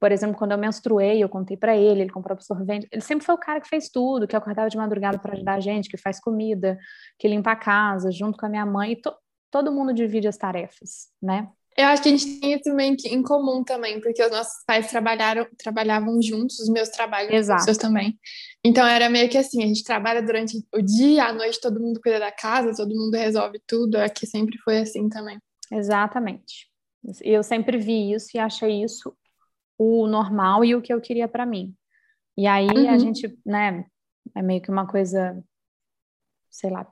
Por exemplo, quando eu menstruei, eu contei para ele, ele comprou absorvente. Ele sempre foi o cara que fez tudo, que acordava de madrugada para ajudar a gente, que faz comida, que limpa a casa, junto com a minha mãe. E to, todo mundo divide as tarefas, né? Eu acho que a gente tem meio que em comum também, porque os nossos pais trabalharam, trabalhavam juntos, os meus trabalhos, Exato. os seus também. Então era meio que assim, a gente trabalha durante o dia, à noite todo mundo cuida da casa, todo mundo resolve tudo, aqui sempre foi assim também. Exatamente. Eu sempre vi isso e achei isso o normal e o que eu queria para mim. E aí uhum. a gente, né, é meio que uma coisa, sei lá,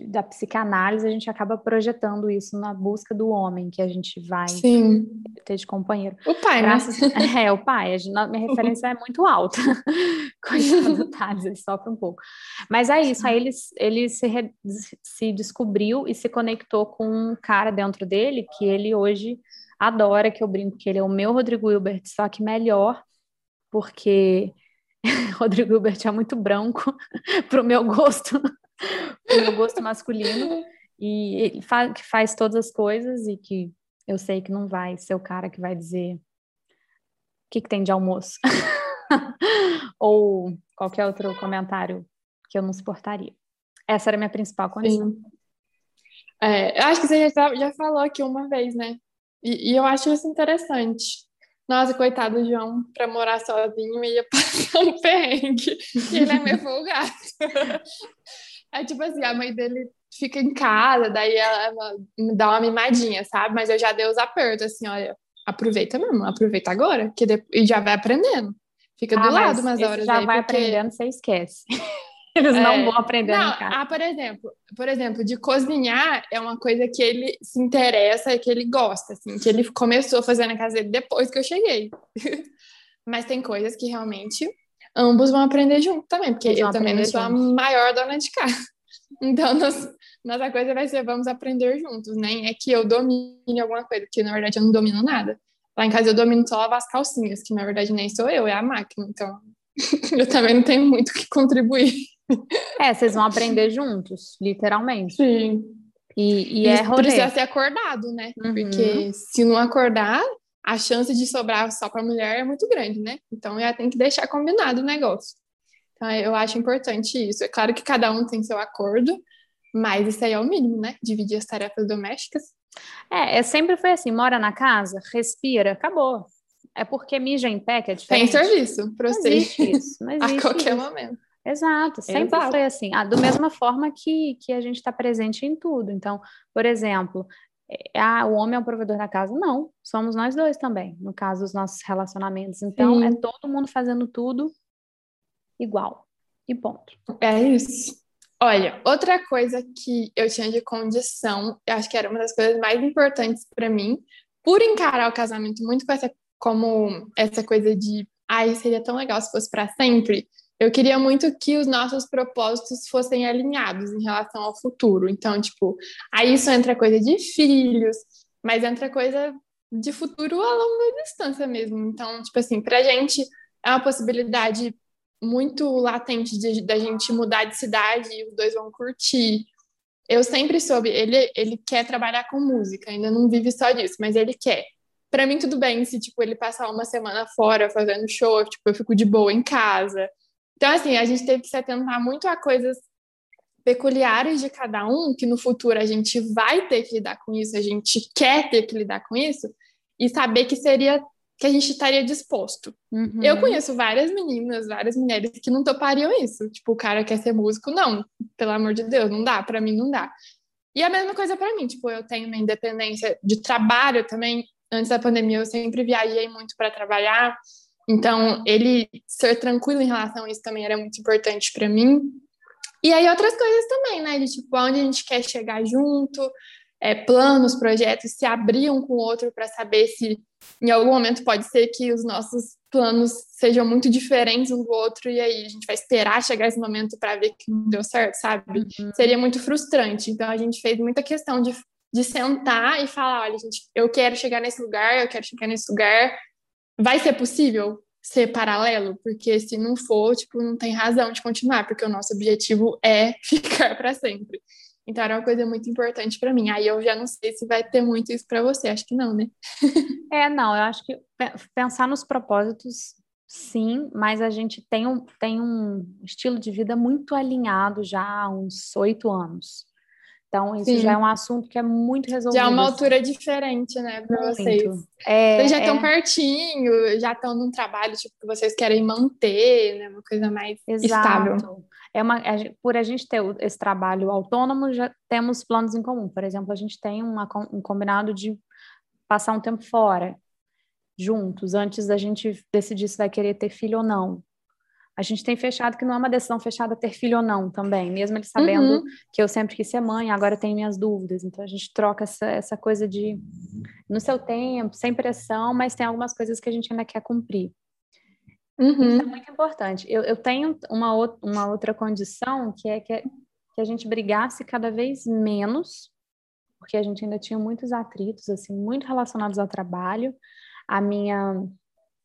da psicanálise, a gente acaba projetando isso na busca do homem que a gente vai Sim. ter de companheiro. O pai, Graças... né? É, o pai. A minha referência é muito alta. Coitado do Thales, ele sofre um pouco. Mas é isso, aí ele, ele se, re... se descobriu e se conectou com um cara dentro dele que ele hoje adora, que eu brinco que ele é o meu Rodrigo Hilbert, só que melhor, porque Rodrigo Hilbert é muito branco para o meu gosto o meu gosto masculino e fa que faz todas as coisas e que eu sei que não vai ser o cara que vai dizer o que, que tem de almoço ou qualquer outro comentário que eu não suportaria. Essa era a minha principal condição. É, eu acho que você já, já falou aqui uma vez, né? E, e eu acho isso interessante. Nossa, coitado do João, para morar sozinho ia passar um perrengue. E ele é meio folgado. É tipo assim, a mãe dele fica em casa, daí ela, me dá uma mimadinha, sabe? Mas eu já dei os apertos, assim, olha, aproveita mesmo, aproveita agora, que depois, e já vai aprendendo. Fica do ah, lado umas horas. Já aí, vai porque... aprendendo, você esquece. Eles é... não vão aprender não, Ah, por exemplo, por exemplo, de cozinhar é uma coisa que ele se interessa e que ele gosta, assim, que ele começou a fazer na casa dele depois que eu cheguei. Mas tem coisas que realmente ambos vão aprender junto também, porque eu também não sou juntos. a maior dona de casa. Então, nós, nossa coisa vai ser vamos aprender juntos, nem né? é que eu domine alguma coisa, porque na verdade eu não domino nada. Lá em casa eu domino só lavar as calcinhas, que na verdade nem sou eu, é a máquina. Então, eu também não tenho muito o que contribuir. É, vocês vão aprender juntos, literalmente. Sim. E, e é rolê. Precisa ser acordado, né? Uhum. Porque se não acordar, a chance de sobrar só para a mulher é muito grande, né? Então já tem que deixar combinado o negócio. Então eu acho importante isso. É claro que cada um tem seu acordo, mas isso aí é o mínimo, né? Dividir as tarefas domésticas. É, é sempre foi assim: mora na casa, respira, acabou. É porque mija em pé que é diferente. Tem serviço para você. Isso, não existe a qualquer isso. momento. Exato, sempre Exato. foi assim. Ah, do mesma forma que, que a gente está presente em tudo. Então, por exemplo, ah, o homem é o provedor da casa. Não, somos nós dois também, no caso dos nossos relacionamentos. Então, Sim. é todo mundo fazendo tudo igual. E ponto. É isso. Olha, outra coisa que eu tinha de condição, eu acho que era uma das coisas mais importantes para mim, por encarar o casamento muito com essa, como essa coisa de, ai, seria tão legal se fosse para sempre eu queria muito que os nossos propósitos fossem alinhados em relação ao futuro. Então, tipo, aí isso entra coisa de filhos, mas entra coisa de futuro a longa distância mesmo. Então, tipo assim, pra gente é uma possibilidade muito latente da gente mudar de cidade e os dois vão curtir. Eu sempre soube, ele, ele quer trabalhar com música, ainda não vive só disso, mas ele quer. Para mim, tudo bem se, tipo, ele passar uma semana fora fazendo show, tipo, eu fico de boa em casa. Então, assim, a gente teve que se atentar muito a coisas peculiares de cada um, que no futuro a gente vai ter que lidar com isso, a gente quer ter que lidar com isso, e saber que seria que a gente estaria disposto. Uhum. Eu conheço várias meninas, várias mulheres que não topariam isso. Tipo, o cara quer ser músico, não, pelo amor de Deus, não dá, para mim não dá. E a mesma coisa para mim, tipo, eu tenho uma independência de trabalho também. Antes da pandemia eu sempre viajei muito para trabalhar, então, ele ser tranquilo em relação a isso também era muito importante para mim. E aí, outras coisas também, né? De tipo, onde a gente quer chegar junto, é, planos, projetos, se abrir um com o outro para saber se em algum momento pode ser que os nossos planos sejam muito diferentes um do outro e aí a gente vai esperar chegar esse momento para ver que não deu certo, sabe? Uhum. Seria muito frustrante. Então, a gente fez muita questão de, de sentar e falar: olha, gente, eu quero chegar nesse lugar, eu quero chegar nesse lugar, vai ser possível ser paralelo? Porque se não for, tipo, não tem razão de continuar, porque o nosso objetivo é ficar para sempre. Então era uma coisa muito importante para mim. Aí eu já não sei se vai ter muito isso para você, acho que não, né? é, não, eu acho que pensar nos propósitos, sim, mas a gente tem um, tem um estilo de vida muito alinhado já há uns oito anos. Então, isso Sim. já é um assunto que é muito resolvido. Já é uma altura diferente, né, para vocês. É, vocês já estão é... pertinho, já estão num trabalho tipo, que vocês querem manter, né, uma coisa mais Exato. estável. É uma, por a gente ter esse trabalho autônomo, já temos planos em comum. Por exemplo, a gente tem uma, um combinado de passar um tempo fora, juntos, antes da gente decidir se vai querer ter filho ou não. A gente tem fechado que não é uma decisão fechada ter filho ou não também, mesmo ele sabendo uhum. que eu sempre quis ser mãe, agora tenho minhas dúvidas. Então a gente troca essa, essa coisa de no seu tempo, sem pressão, mas tem algumas coisas que a gente ainda quer cumprir. Uhum. Isso é muito importante. Eu, eu tenho uma, uma outra condição que é que, que a gente brigasse cada vez menos, porque a gente ainda tinha muitos atritos, assim, muito relacionados ao trabalho. A minha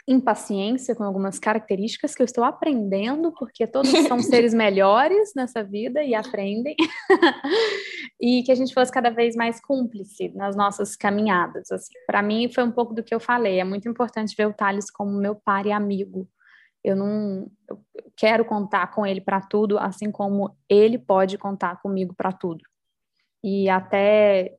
impaciência com algumas características que eu estou aprendendo, porque todos são seres melhores nessa vida e aprendem, e que a gente fosse cada vez mais cúmplice nas nossas caminhadas. Assim. Para mim, foi um pouco do que eu falei, é muito importante ver o Thales como meu pai e amigo. Eu não eu quero contar com ele para tudo, assim como ele pode contar comigo para tudo. E até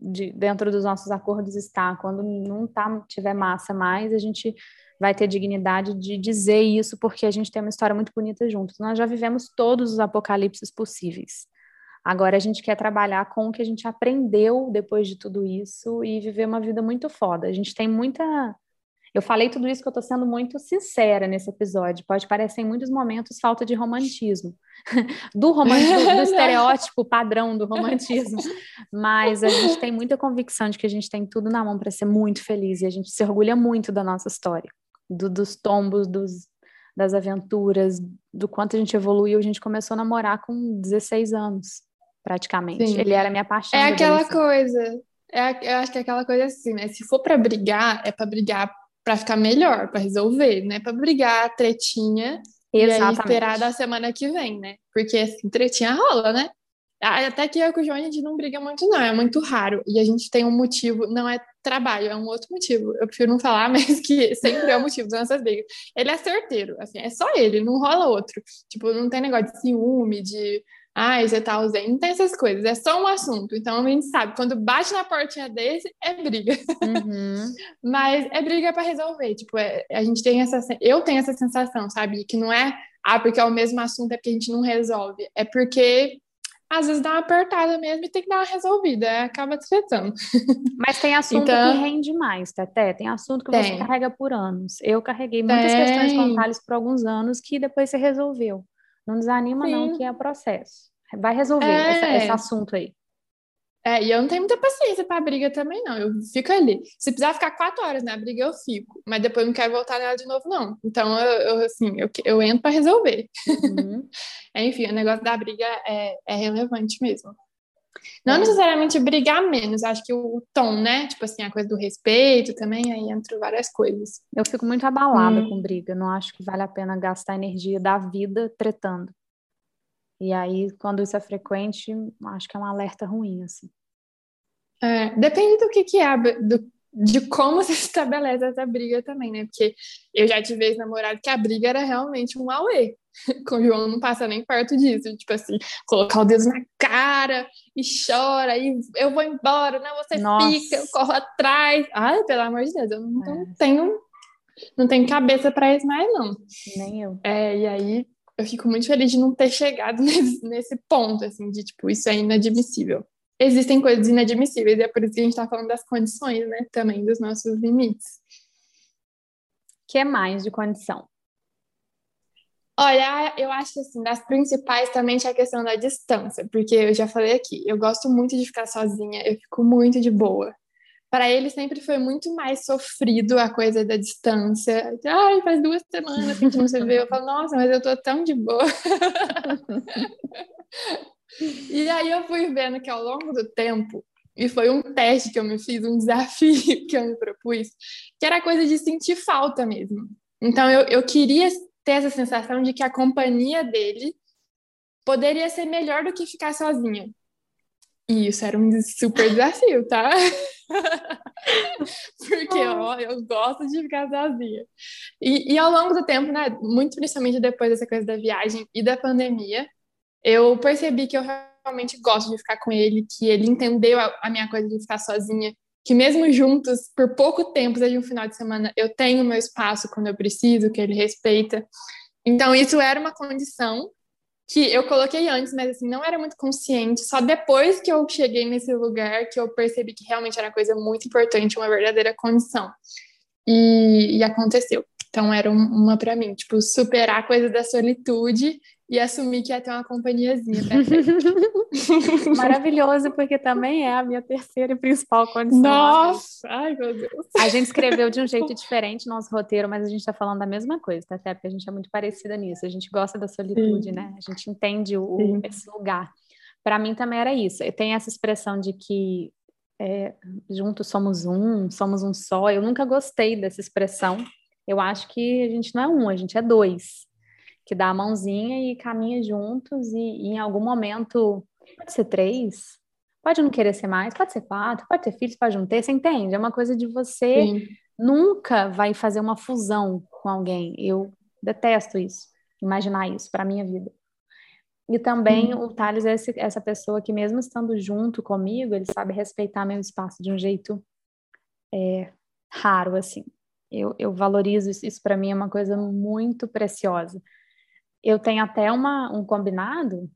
de, dentro dos nossos acordos está, quando não tá, tiver massa mais, a gente vai ter dignidade de dizer isso, porque a gente tem uma história muito bonita juntos. Nós já vivemos todos os apocalipses possíveis. Agora a gente quer trabalhar com o que a gente aprendeu depois de tudo isso e viver uma vida muito foda. A gente tem muita eu falei tudo isso que eu estou sendo muito sincera nesse episódio. Pode parecer em muitos momentos falta de romantismo, do romantismo, do estereótipo padrão do romantismo. Mas a gente tem muita convicção de que a gente tem tudo na mão para ser muito feliz e a gente se orgulha muito da nossa história, do, dos tombos, dos, das aventuras, do quanto a gente evoluiu. A gente começou a namorar com 16 anos, praticamente. Sim. Ele era minha paixão. É aquela coisa. É, eu acho que é aquela coisa assim, né? Se for para brigar, é para brigar para ficar melhor, para resolver, né? Para brigar, tretinha, Exatamente. e esperar da semana que vem, né? Porque assim, tretinha rola, né? Até que eu o João a gente não briga muito, não, é muito raro. E a gente tem um motivo, não é trabalho, é um outro motivo. Eu prefiro não falar, mas que sempre é o motivo das nossas brigas. Ele é certeiro, assim, é só ele, não rola outro. Tipo, não tem negócio de ciúme, de ai, você tá ausente, não tem essas coisas, é só um assunto. Então a gente sabe, quando bate na portinha desse, é briga. Uhum. Mas é briga para resolver. Tipo, é, a gente tem essa. Eu tenho essa sensação, sabe? Que não é, ah, porque é o mesmo assunto, é porque a gente não resolve. É porque às vezes dá uma apertada mesmo e tem que dar uma resolvida, acaba tretando. Mas tem assunto então, que rende mais, Teté. Tem assunto que tem. você carrega por anos. Eu carreguei muitas tem. questões com Thales por alguns anos que depois você resolveu. Não desanima, Sim. não, que é processo. Vai resolver é. essa, esse assunto aí. É, e eu não tenho muita paciência para briga também, não. Eu fico ali. Se precisar ficar quatro horas na briga, eu fico. Mas depois não quero voltar nela de novo, não. Então, eu, eu assim, eu, eu entro para resolver. Uhum. Enfim, o negócio da briga é, é relevante mesmo. Não é. necessariamente brigar menos, acho que o tom, né? Tipo assim, a coisa do respeito também, aí entra várias coisas. Eu fico muito abalada hum. com briga, não acho que vale a pena gastar energia da vida tretando. E aí, quando isso é frequente, acho que é um alerta ruim, assim. É, depende do que, que é, do, de como se estabelece essa briga também, né? Porque eu já tive ex-namorado que a briga era realmente um auê. Com o João não passa nem perto disso. Tipo assim, colocar o dedo na cara e chora, e eu vou embora, não, você Nossa. fica, eu corro atrás. Ai, pelo amor de Deus, eu não, é. não tenho não tenho cabeça para isso mais, não. Nem eu. É, e aí eu fico muito feliz de não ter chegado nesse, nesse ponto, assim, de tipo, isso é inadmissível existem coisas inadmissíveis, e é por isso que a gente está falando das condições, né? Também dos nossos limites. que é mais de condição? Olha, eu acho que assim, das principais também é a questão da distância, porque eu já falei aqui, eu gosto muito de ficar sozinha, eu fico muito de boa. Para ele sempre foi muito mais sofrido a coisa da distância. Ai, faz duas semanas que a gente não se vê. Eu falo, nossa, mas eu tô tão de boa. E aí eu fui vendo que ao longo do tempo, e foi um teste que eu me fiz, um desafio que eu me propus, que era coisa de sentir falta mesmo. Então eu, eu queria ter essa sensação de que a companhia dele poderia ser melhor do que ficar sozinha. E isso era um super desafio, tá? Porque ó, eu gosto de ficar sozinha. E, e ao longo do tempo, né, muito principalmente depois dessa coisa da viagem e da pandemia, eu percebi que eu realmente gosto de ficar com ele, que ele entendeu a, a minha coisa de ficar sozinha, que mesmo juntos, por pouco tempo, seja um final de semana, eu tenho meu espaço quando eu preciso, que ele respeita. Então, isso era uma condição que eu coloquei antes, mas assim, não era muito consciente. Só depois que eu cheguei nesse lugar que eu percebi que realmente era coisa muito importante, uma verdadeira condição. E, e aconteceu. Então era uma para mim, tipo, superar a coisa da solitude e assumir que ia ter uma companhiazinha Maravilhoso, porque também é a minha terceira e principal condição. Nossa! Ai, meu Deus! A gente escreveu de um jeito diferente nosso roteiro, mas a gente está falando da mesma coisa, tá? Até porque a gente é muito parecida nisso. A gente gosta da solitude, Sim. né? A gente entende o, esse lugar. Para mim também era isso. Tem essa expressão de que é, juntos somos um, somos um só. Eu nunca gostei dessa expressão. Eu acho que a gente não é um, a gente é dois que dá a mãozinha e caminha juntos e, e, em algum momento pode ser três, pode não querer ser mais, pode ser quatro, pode ter filhos, pode não ter, você entende? É uma coisa de você Sim. nunca vai fazer uma fusão com alguém. Eu detesto isso, imaginar isso para minha vida. E também hum. o Thales é esse, essa pessoa que mesmo estando junto comigo, ele sabe respeitar meu espaço de um jeito é, raro, assim. Eu, eu valorizo isso, isso para mim é uma coisa muito preciosa eu tenho até uma, um combinado.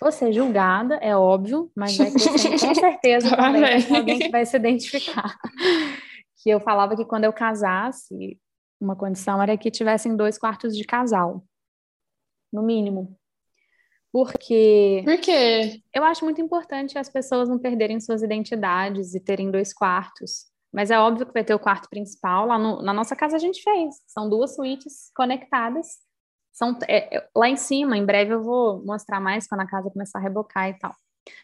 Vou ser julgada, é óbvio, mas vai ter com certeza também alguém que vai se identificar. que eu falava que quando eu casasse, uma condição era que tivessem dois quartos de casal, no mínimo. Porque. Por quê? Eu acho muito importante as pessoas não perderem suas identidades e terem dois quartos. Mas é óbvio que vai ter o quarto principal. Lá no, na nossa casa a gente fez. São duas suítes conectadas são, é, lá em cima, em breve eu vou mostrar mais quando a casa começar a rebocar e tal.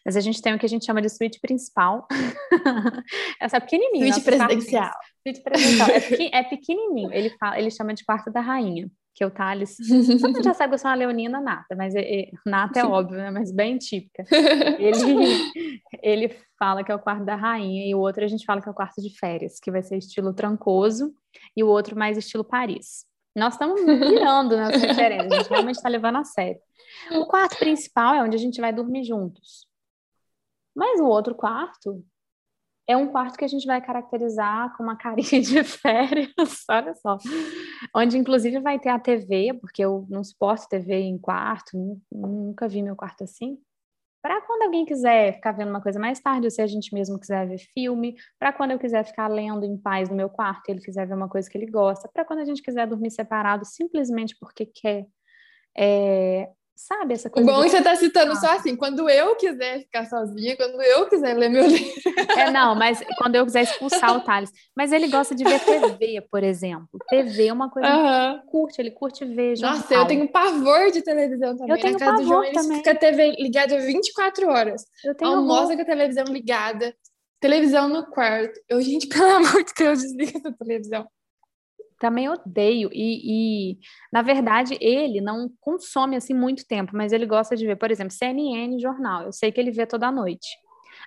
Mas a gente tem o que a gente chama de suíte principal. Essa é pequenininha. Suíte presidencial. Suíte presidencial. É, é, pequenininho. Ele, fala, ele chama de quarto da rainha, que é o Thales. Você já sabe que eu sou uma leonina nata, mas é, é, nata é óbvio, né? Mas bem típica. Ele, ele fala que é o quarto da rainha e o outro a gente fala que é o quarto de férias, que vai ser estilo trancoso e o outro mais estilo Paris. Nós estamos virando nas referências, a gente realmente está levando a sério. O quarto principal é onde a gente vai dormir juntos. Mas o outro quarto é um quarto que a gente vai caracterizar com uma carinha de férias, olha só. Onde, inclusive, vai ter a TV, porque eu não suporto TV em quarto, nunca vi meu quarto assim para quando alguém quiser ficar vendo uma coisa mais tarde, ou se a gente mesmo quiser ver filme, para quando eu quiser ficar lendo em paz no meu quarto, ele quiser ver uma coisa que ele gosta, para quando a gente quiser dormir separado simplesmente porque quer. É, Sabe essa coisa? Bom é que você está citando só assim, quando eu quiser ficar sozinha, quando eu quiser ler meu livro. É, não, mas quando eu quiser expulsar o Thales. Mas ele gosta de ver TV, por exemplo. TV é uma coisa uhum. que ele curte, ele curte ver jornal. Nossa, eu tenho pavor de televisão também. Eu tenho Na casa pavor do João, também. fica a TV ligada 24 horas. Eu tenho Almoça com a televisão ligada, televisão no quarto. Eu, gente, pelo amor de Deus, desliga essa televisão também odeio. E, e, na verdade, ele não consome assim muito tempo, mas ele gosta de ver, por exemplo, CNN jornal. Eu sei que ele vê toda noite.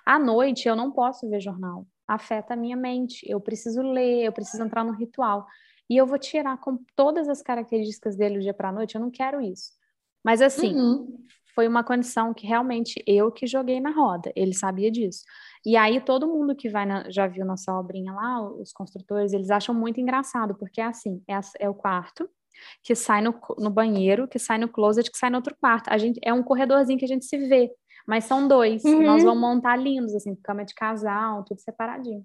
À noite eu não posso ver jornal. Afeta a minha mente. Eu preciso ler, eu preciso entrar no ritual. E eu vou tirar com todas as características dele do dia para a noite. Eu não quero isso. Mas assim, uhum. foi uma condição que realmente eu que joguei na roda. Ele sabia disso. E aí todo mundo que vai na, já viu nossa obrinha lá, os construtores, eles acham muito engraçado, porque é assim, é, é o quarto, que sai no, no, banheiro, que sai no closet, que sai no outro quarto. A gente é um corredorzinho que a gente se vê, mas são dois. Uhum. Nós vamos montar lindos assim, cama de casal, tudo separadinho.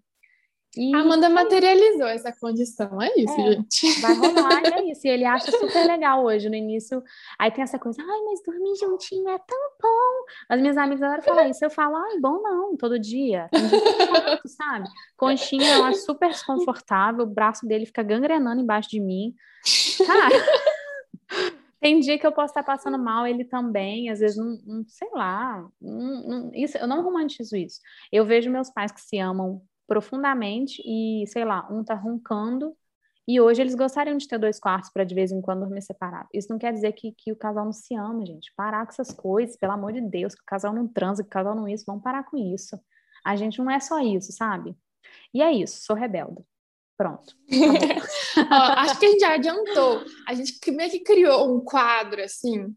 E... A Amanda materializou essa condição, é isso, é, gente. Vai rolar, é isso. E ele acha super legal hoje, no início. Aí tem essa coisa, ai, mas dormir juntinho é tão bom. As minhas amigas agora falam isso, eu falo, ai, bom não, todo dia. Tem dia que sabe? Conchinha, eu acho super desconfortável, o braço dele fica gangrenando embaixo de mim. Cara... Tem dia que eu posso estar passando mal, ele também, às vezes, não, não sei lá, não, não, isso, eu não romantizo isso. Eu vejo meus pais que se amam profundamente e, sei lá, um tá roncando e hoje eles gostariam de ter dois quartos para de vez em quando dormir separado. Isso não quer dizer que, que o casal não se ama, gente. Parar com essas coisas, pelo amor de Deus, que o casal não transa, que o casal não isso, vamos parar com isso. A gente não é só isso, sabe? E é isso, sou rebelde. Pronto. Ó, acho que a gente já adiantou. A gente meio que criou um quadro assim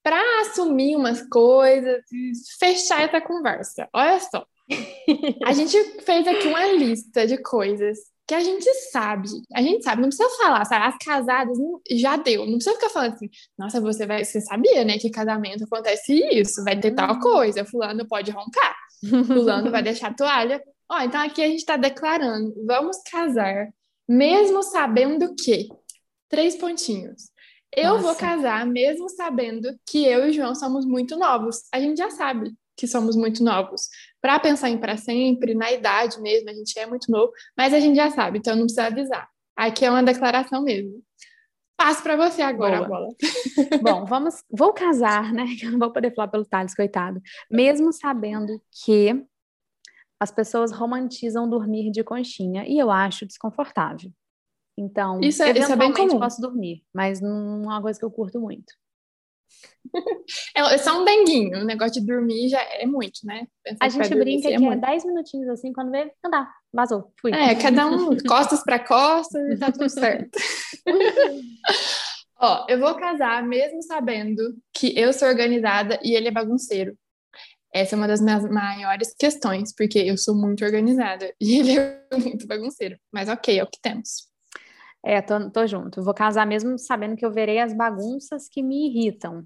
para assumir umas coisas e fechar essa conversa. Olha só. A gente fez aqui uma lista de coisas que a gente sabe, a gente sabe, não precisa falar, sabe? As casadas já deu, não precisa ficar falando assim, nossa, você vai, você sabia, né, que casamento acontece isso, vai ter tal uhum. coisa, fulano pode roncar, fulano vai deixar a toalha. Ó, então aqui a gente está declarando, vamos casar, mesmo sabendo que três pontinhos. Eu Nossa. vou casar mesmo sabendo que eu e o João somos muito novos. A gente já sabe que somos muito novos. Para pensar em para sempre, na idade mesmo, a gente é muito novo, mas a gente já sabe, então não precisa avisar. Aqui é uma declaração mesmo. Passo para você agora, Boa. bola. Bom, vamos, vou casar, né? Eu não vou poder falar pelo Thales, coitado. Mesmo sabendo que as pessoas romantizam dormir de conchinha e eu acho desconfortável. Então, isso é, isso é bem comum. posso dormir, mas não é uma coisa que eu curto muito. É, é só um denguinho, o negócio de dormir já é muito, né? Pensar a gente brinca que é 10 minutinhos assim, quando vê, andar, vazou, fui. É, cada um costas para costas e tá tudo certo. Ó, eu vou casar mesmo sabendo que eu sou organizada e ele é bagunceiro. Essa é uma das minhas maiores questões, porque eu sou muito organizada e ele é muito bagunceiro. Mas ok, é o que temos. É, tô, tô junto. vou casar mesmo sabendo que eu verei as bagunças que me irritam.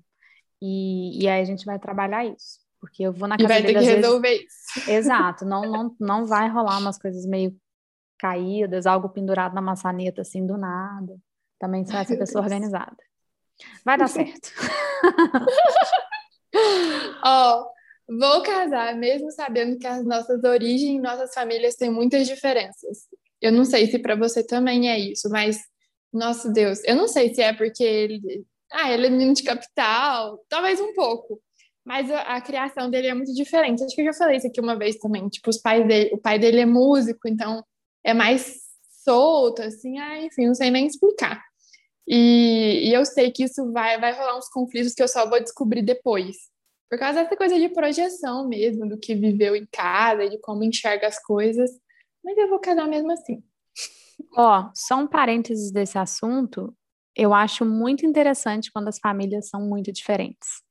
E, e aí a gente vai trabalhar isso. Porque eu vou na casa e vai ter que resolver vezes... isso. Exato. Não, não, não vai rolar umas coisas meio caídas, algo pendurado na maçaneta assim do nada. Também você vai ser pessoa organizada. Vai dar certo. Ó, oh, vou casar mesmo sabendo que as nossas origens, nossas famílias têm muitas diferenças. Eu não sei se para você também é isso, mas, nosso Deus, eu não sei se é porque ele. Ah, ele é menino de capital, talvez um pouco. Mas a, a, criação dele é muito diferente. Acho que eu já falei isso aqui uma vez também. Tipo, os pais dele, o pai dele é músico, então é mais solto, assim, ah, enfim, não sei nem explicar. E, e, eu sei que isso vai, vai rolar uns conflitos que eu só vou descobrir depois. Por causa dessa coisa de projeção mesmo, do que viveu em casa, de como enxerga as coisas mas eu vou casar mesmo assim. Ó, só um parênteses desse assunto, eu acho muito interessante quando as famílias são muito diferentes.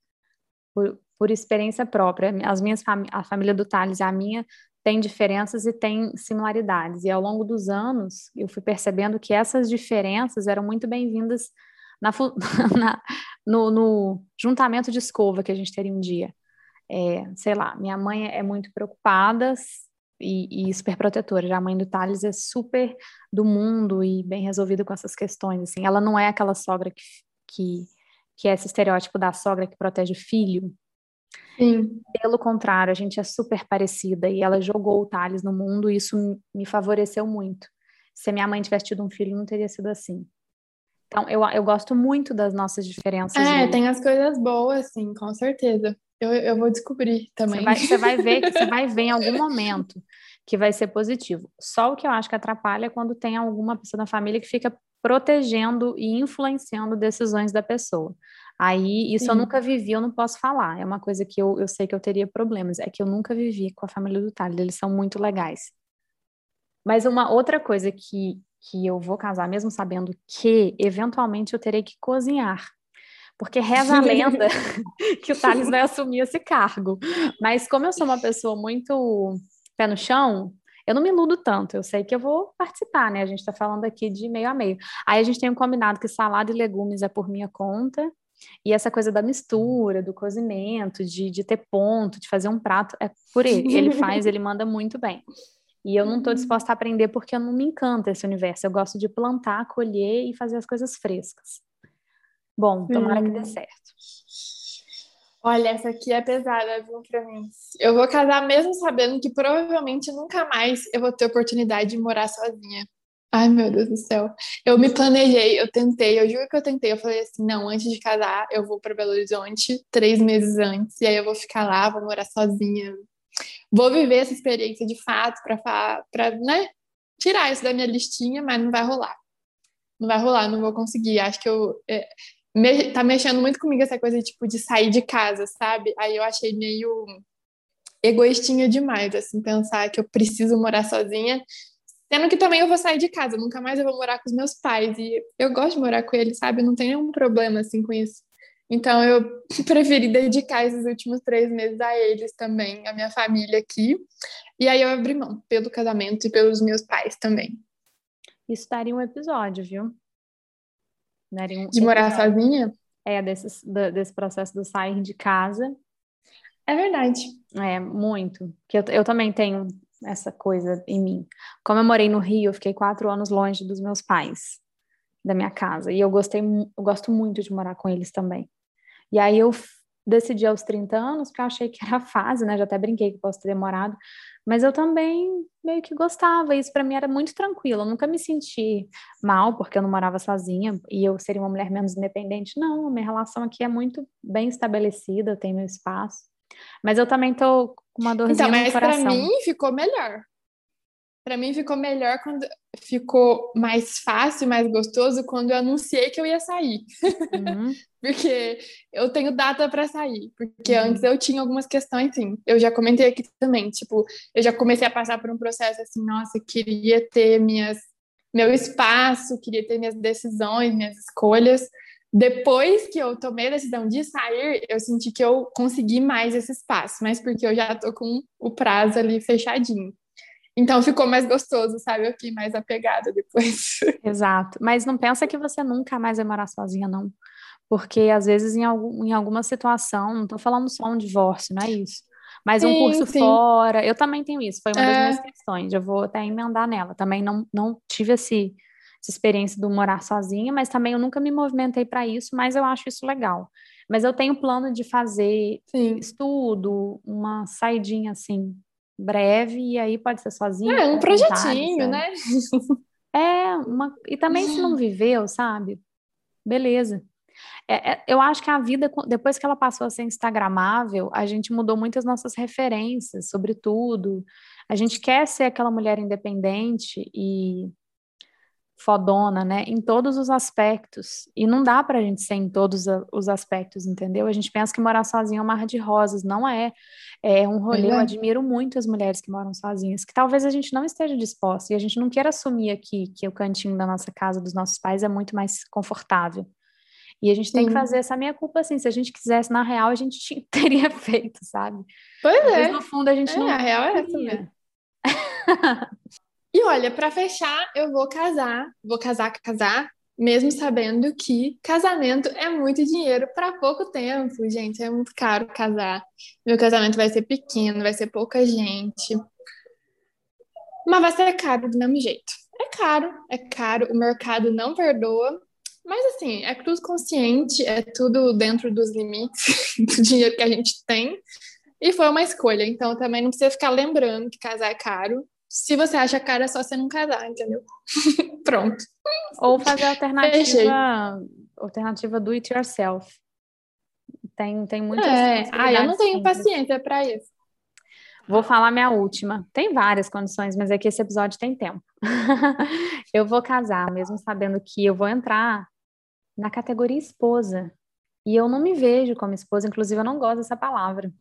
Por, por experiência própria, as minhas fami a família do Thales e a minha tem diferenças e tem similaridades. E ao longo dos anos, eu fui percebendo que essas diferenças eram muito bem-vindas na, na, no, no, juntamento de escova que a gente teria um dia. É, sei lá, minha mãe é muito preocupada e, e super protetora. A mãe do Thales é super do mundo e bem resolvida com essas questões. Assim, ela não é aquela sogra que, que, que é esse estereótipo da sogra que protege o filho. Sim. Pelo contrário, a gente é super parecida e ela jogou o Thales no mundo e isso me favoreceu muito. Se minha mãe tivesse tido um filho, não teria sido assim. Então, eu, eu gosto muito das nossas diferenças. É, tem as coisas boas, sim, com certeza. Eu, eu vou descobrir também. Você vai, você vai ver que você vai ver em algum momento que vai ser positivo. Só o que eu acho que atrapalha é quando tem alguma pessoa da família que fica protegendo e influenciando decisões da pessoa. Aí, isso Sim. eu nunca vivi, eu não posso falar. É uma coisa que eu, eu sei que eu teria problemas. É que eu nunca vivi com a família do Thales, eles são muito legais. Mas uma outra coisa que, que eu vou casar, mesmo sabendo que, eventualmente, eu terei que cozinhar porque reza a lenda que o Thales vai assumir esse cargo. Mas como eu sou uma pessoa muito pé no chão, eu não me iludo tanto, eu sei que eu vou participar, né? A gente está falando aqui de meio a meio. Aí a gente tem um combinado que salada e legumes é por minha conta, e essa coisa da mistura, do cozimento, de, de ter ponto, de fazer um prato, é por ele. Ele faz, ele manda muito bem. E eu não estou disposta a aprender porque eu não me encanta esse universo. Eu gosto de plantar, colher e fazer as coisas frescas. Bom, tomara hum. que dê certo. Olha, essa aqui é pesada, viu, pra mim. Eu vou casar mesmo sabendo que provavelmente nunca mais eu vou ter oportunidade de morar sozinha. Ai, meu Deus do céu. Eu me planejei, eu tentei, eu juro que eu tentei. Eu falei assim: não, antes de casar, eu vou para Belo Horizonte três meses antes, e aí eu vou ficar lá, vou morar sozinha. Vou viver essa experiência de fato para, né, tirar isso da minha listinha, mas não vai rolar. Não vai rolar, não vou conseguir. Acho que eu. É, me, tá mexendo muito comigo essa coisa tipo de sair de casa, sabe? Aí eu achei meio egoístinha demais, assim, pensar que eu preciso morar sozinha, sendo que também eu vou sair de casa, nunca mais eu vou morar com os meus pais e eu gosto de morar com eles, sabe? Não tem nenhum problema assim com isso. Então eu preferi dedicar esses últimos três meses a eles também, a minha família aqui. E aí eu abri mão pelo casamento e pelos meus pais também. Isso daria um episódio, viu? Né? Um de morar sozinha? É, desse, desse processo do sair de casa. É verdade. É, muito. Que eu, eu também tenho essa coisa em mim. Como eu morei no Rio, eu fiquei quatro anos longe dos meus pais. da minha casa. E eu gostei, eu gosto muito de morar com eles também. E aí eu decidi aos 30 anos, porque eu achei que era a fase, né? Já até brinquei que posso ter demorado, mas eu também meio que gostava. Isso para mim era muito tranquilo. Eu nunca me senti mal porque eu não morava sozinha e eu seria uma mulher menos independente. Não, minha relação aqui é muito bem estabelecida, eu tenho meu espaço. Mas eu também tô com uma dorzinha então, no coração. Então, mas para mim ficou melhor. Para mim ficou melhor quando ficou mais fácil, mais gostoso quando eu anunciei que eu ia sair. Uhum. porque eu tenho data para sair. Porque uhum. antes eu tinha algumas questões, sim. Eu já comentei aqui também, tipo, eu já comecei a passar por um processo assim, nossa, queria ter minhas meu espaço, queria ter minhas decisões, minhas escolhas. Depois que eu tomei a decisão de sair, eu senti que eu consegui mais esse espaço, mas porque eu já tô com o prazo ali fechadinho. Então ficou mais gostoso, sabe? Eu fiquei mais apegada depois. Exato. Mas não pensa que você nunca mais vai morar sozinha, não. Porque às vezes em, algum, em alguma situação, não tô falando só um divórcio, não é isso. Mas sim, um curso sim. fora, eu também tenho isso, foi uma é. das minhas questões, eu vou até emendar nela. Também não, não tive esse, essa experiência do morar sozinha, mas também eu nunca me movimentei para isso, mas eu acho isso legal. Mas eu tenho plano de fazer sim. estudo, uma saidinha assim, breve, e aí pode ser sozinho. É, um projetinho, vontade, né? É, uma... e também se não viveu, sabe? Beleza. É, é, eu acho que a vida, depois que ela passou a ser instagramável, a gente mudou muitas nossas referências sobre tudo. A gente quer ser aquela mulher independente e fodona, né? Em todos os aspectos. E não dá pra gente ser em todos os aspectos, entendeu? A gente pensa que morar sozinho é uma mar de rosas. Não é. É um rolê. É. Eu admiro muito as mulheres que moram sozinhas, que talvez a gente não esteja disposta e a gente não queira assumir aqui que o cantinho da nossa casa, dos nossos pais, é muito mais confortável. E a gente Sim. tem que fazer essa minha culpa assim. Se a gente quisesse, na real, a gente teria feito, sabe? Pois Mas, é. no fundo, a gente é, não. A real é essa mesmo. E olha, para fechar, eu vou casar, vou casar, casar, mesmo sabendo que casamento é muito dinheiro para pouco tempo, gente, é muito caro casar. Meu casamento vai ser pequeno, vai ser pouca gente. Mas vai ser caro do mesmo jeito. É caro, é caro, o mercado não perdoa. Mas assim, é tudo consciente, é tudo dentro dos limites do dinheiro que a gente tem. E foi uma escolha, então também não precisa ficar lembrando que casar é caro se você acha cara, é só você não casar, entendeu? Pronto. Ou fazer a alternativa, alternativa do it yourself. Tem, tem muitas é. Ah, eu não tenho paciência para isso. Vou falar minha última. Tem várias condições, mas é que esse episódio tem tempo. eu vou casar, mesmo sabendo que eu vou entrar na categoria esposa. E eu não me vejo como esposa, inclusive eu não gosto dessa palavra.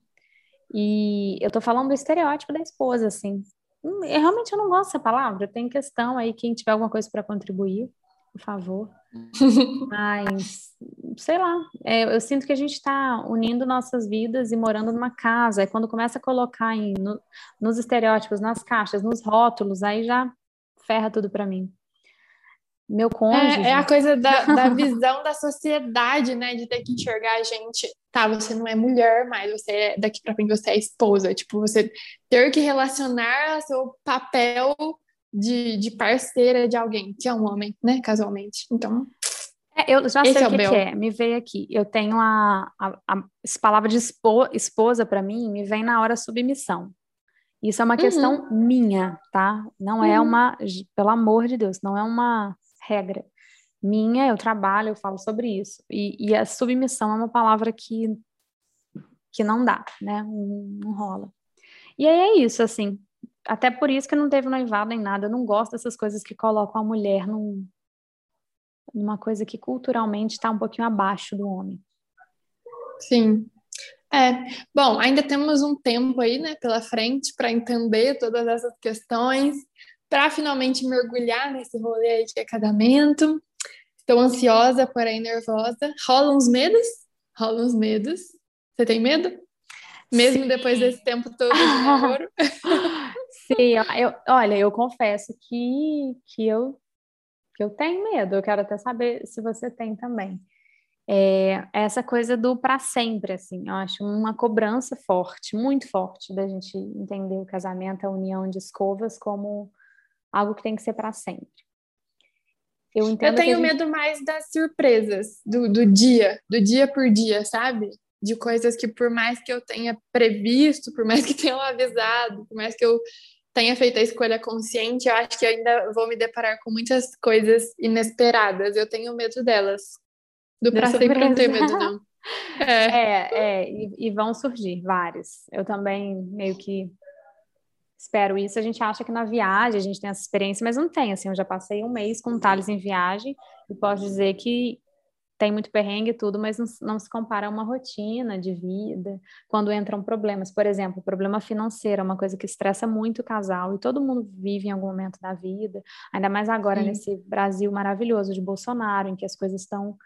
E eu tô falando do estereótipo da esposa, assim. Hum, eu, realmente eu não gosto dessa palavra. Tem questão aí, quem tiver alguma coisa para contribuir, por favor. Mas, sei lá, é, eu sinto que a gente está unindo nossas vidas e morando numa casa. Aí quando começa a colocar em, no, nos estereótipos, nas caixas, nos rótulos, aí já ferra tudo para mim meu cônjuge. É, é a coisa da, da visão da sociedade, né? De ter que enxergar a gente. Tá, você não é mulher, mas você é, daqui pra frente você é esposa. Tipo, você ter que relacionar seu papel de, de parceira de alguém, que é um homem, né? Casualmente. Então. É, eu já sei é o que, que, é, me veio aqui. Eu tenho a, a, a palavra de espo, esposa para mim, me vem na hora submissão. Isso é uma questão uhum. minha, tá? Não é uhum. é uma, pelo amor de Deus, não é uma regra minha, eu trabalho, eu falo sobre isso. E, e a submissão é uma palavra que, que não dá, né? Não, não, rola. E aí é isso, assim. Até por isso que não teve noivado nem nada. Eu não gosto dessas coisas que colocam a mulher num, numa coisa que culturalmente está um pouquinho abaixo do homem. Sim. É, bom, ainda temos um tempo aí, né, pela frente para entender todas essas questões, para finalmente mergulhar nesse rolê de acadamento. Estou ansiosa, porém nervosa. Rolam uns medos? Rolam uns medos. Você tem medo? Mesmo Sim. depois desse tempo todo de namoro? Sim, eu, olha, eu confesso que, que, eu, que eu tenho medo. Eu quero até saber se você tem também. É, essa coisa do para sempre, assim, eu acho uma cobrança forte, muito forte, da gente entender o casamento, a união de escovas como algo que tem que ser para sempre. Eu, entendo eu tenho gente... medo mais das surpresas do, do dia, do dia por dia, sabe? De coisas que, por mais que eu tenha previsto, por mais que tenham avisado, por mais que eu tenha feito a escolha consciente, eu acho que ainda vou me deparar com muitas coisas inesperadas. Eu tenho medo delas. Do pra sempre não ter medo, não. É, é, é e, e, vão surgir vários. Eu também meio que espero isso. A gente acha que na viagem a gente tem essa experiência, mas não tem. Assim, eu já passei um mês com o Thales em viagem e posso dizer que tem muito perrengue e tudo, mas não, não, se compara a uma rotina de vida, quando entram problemas. Por exemplo, problema financeiro é uma coisa que estressa muito o casal e todo mundo vive em algum momento da vida, ainda mais agora Sim. nesse Brasil maravilhoso de Bolsonaro, em que as coisas estão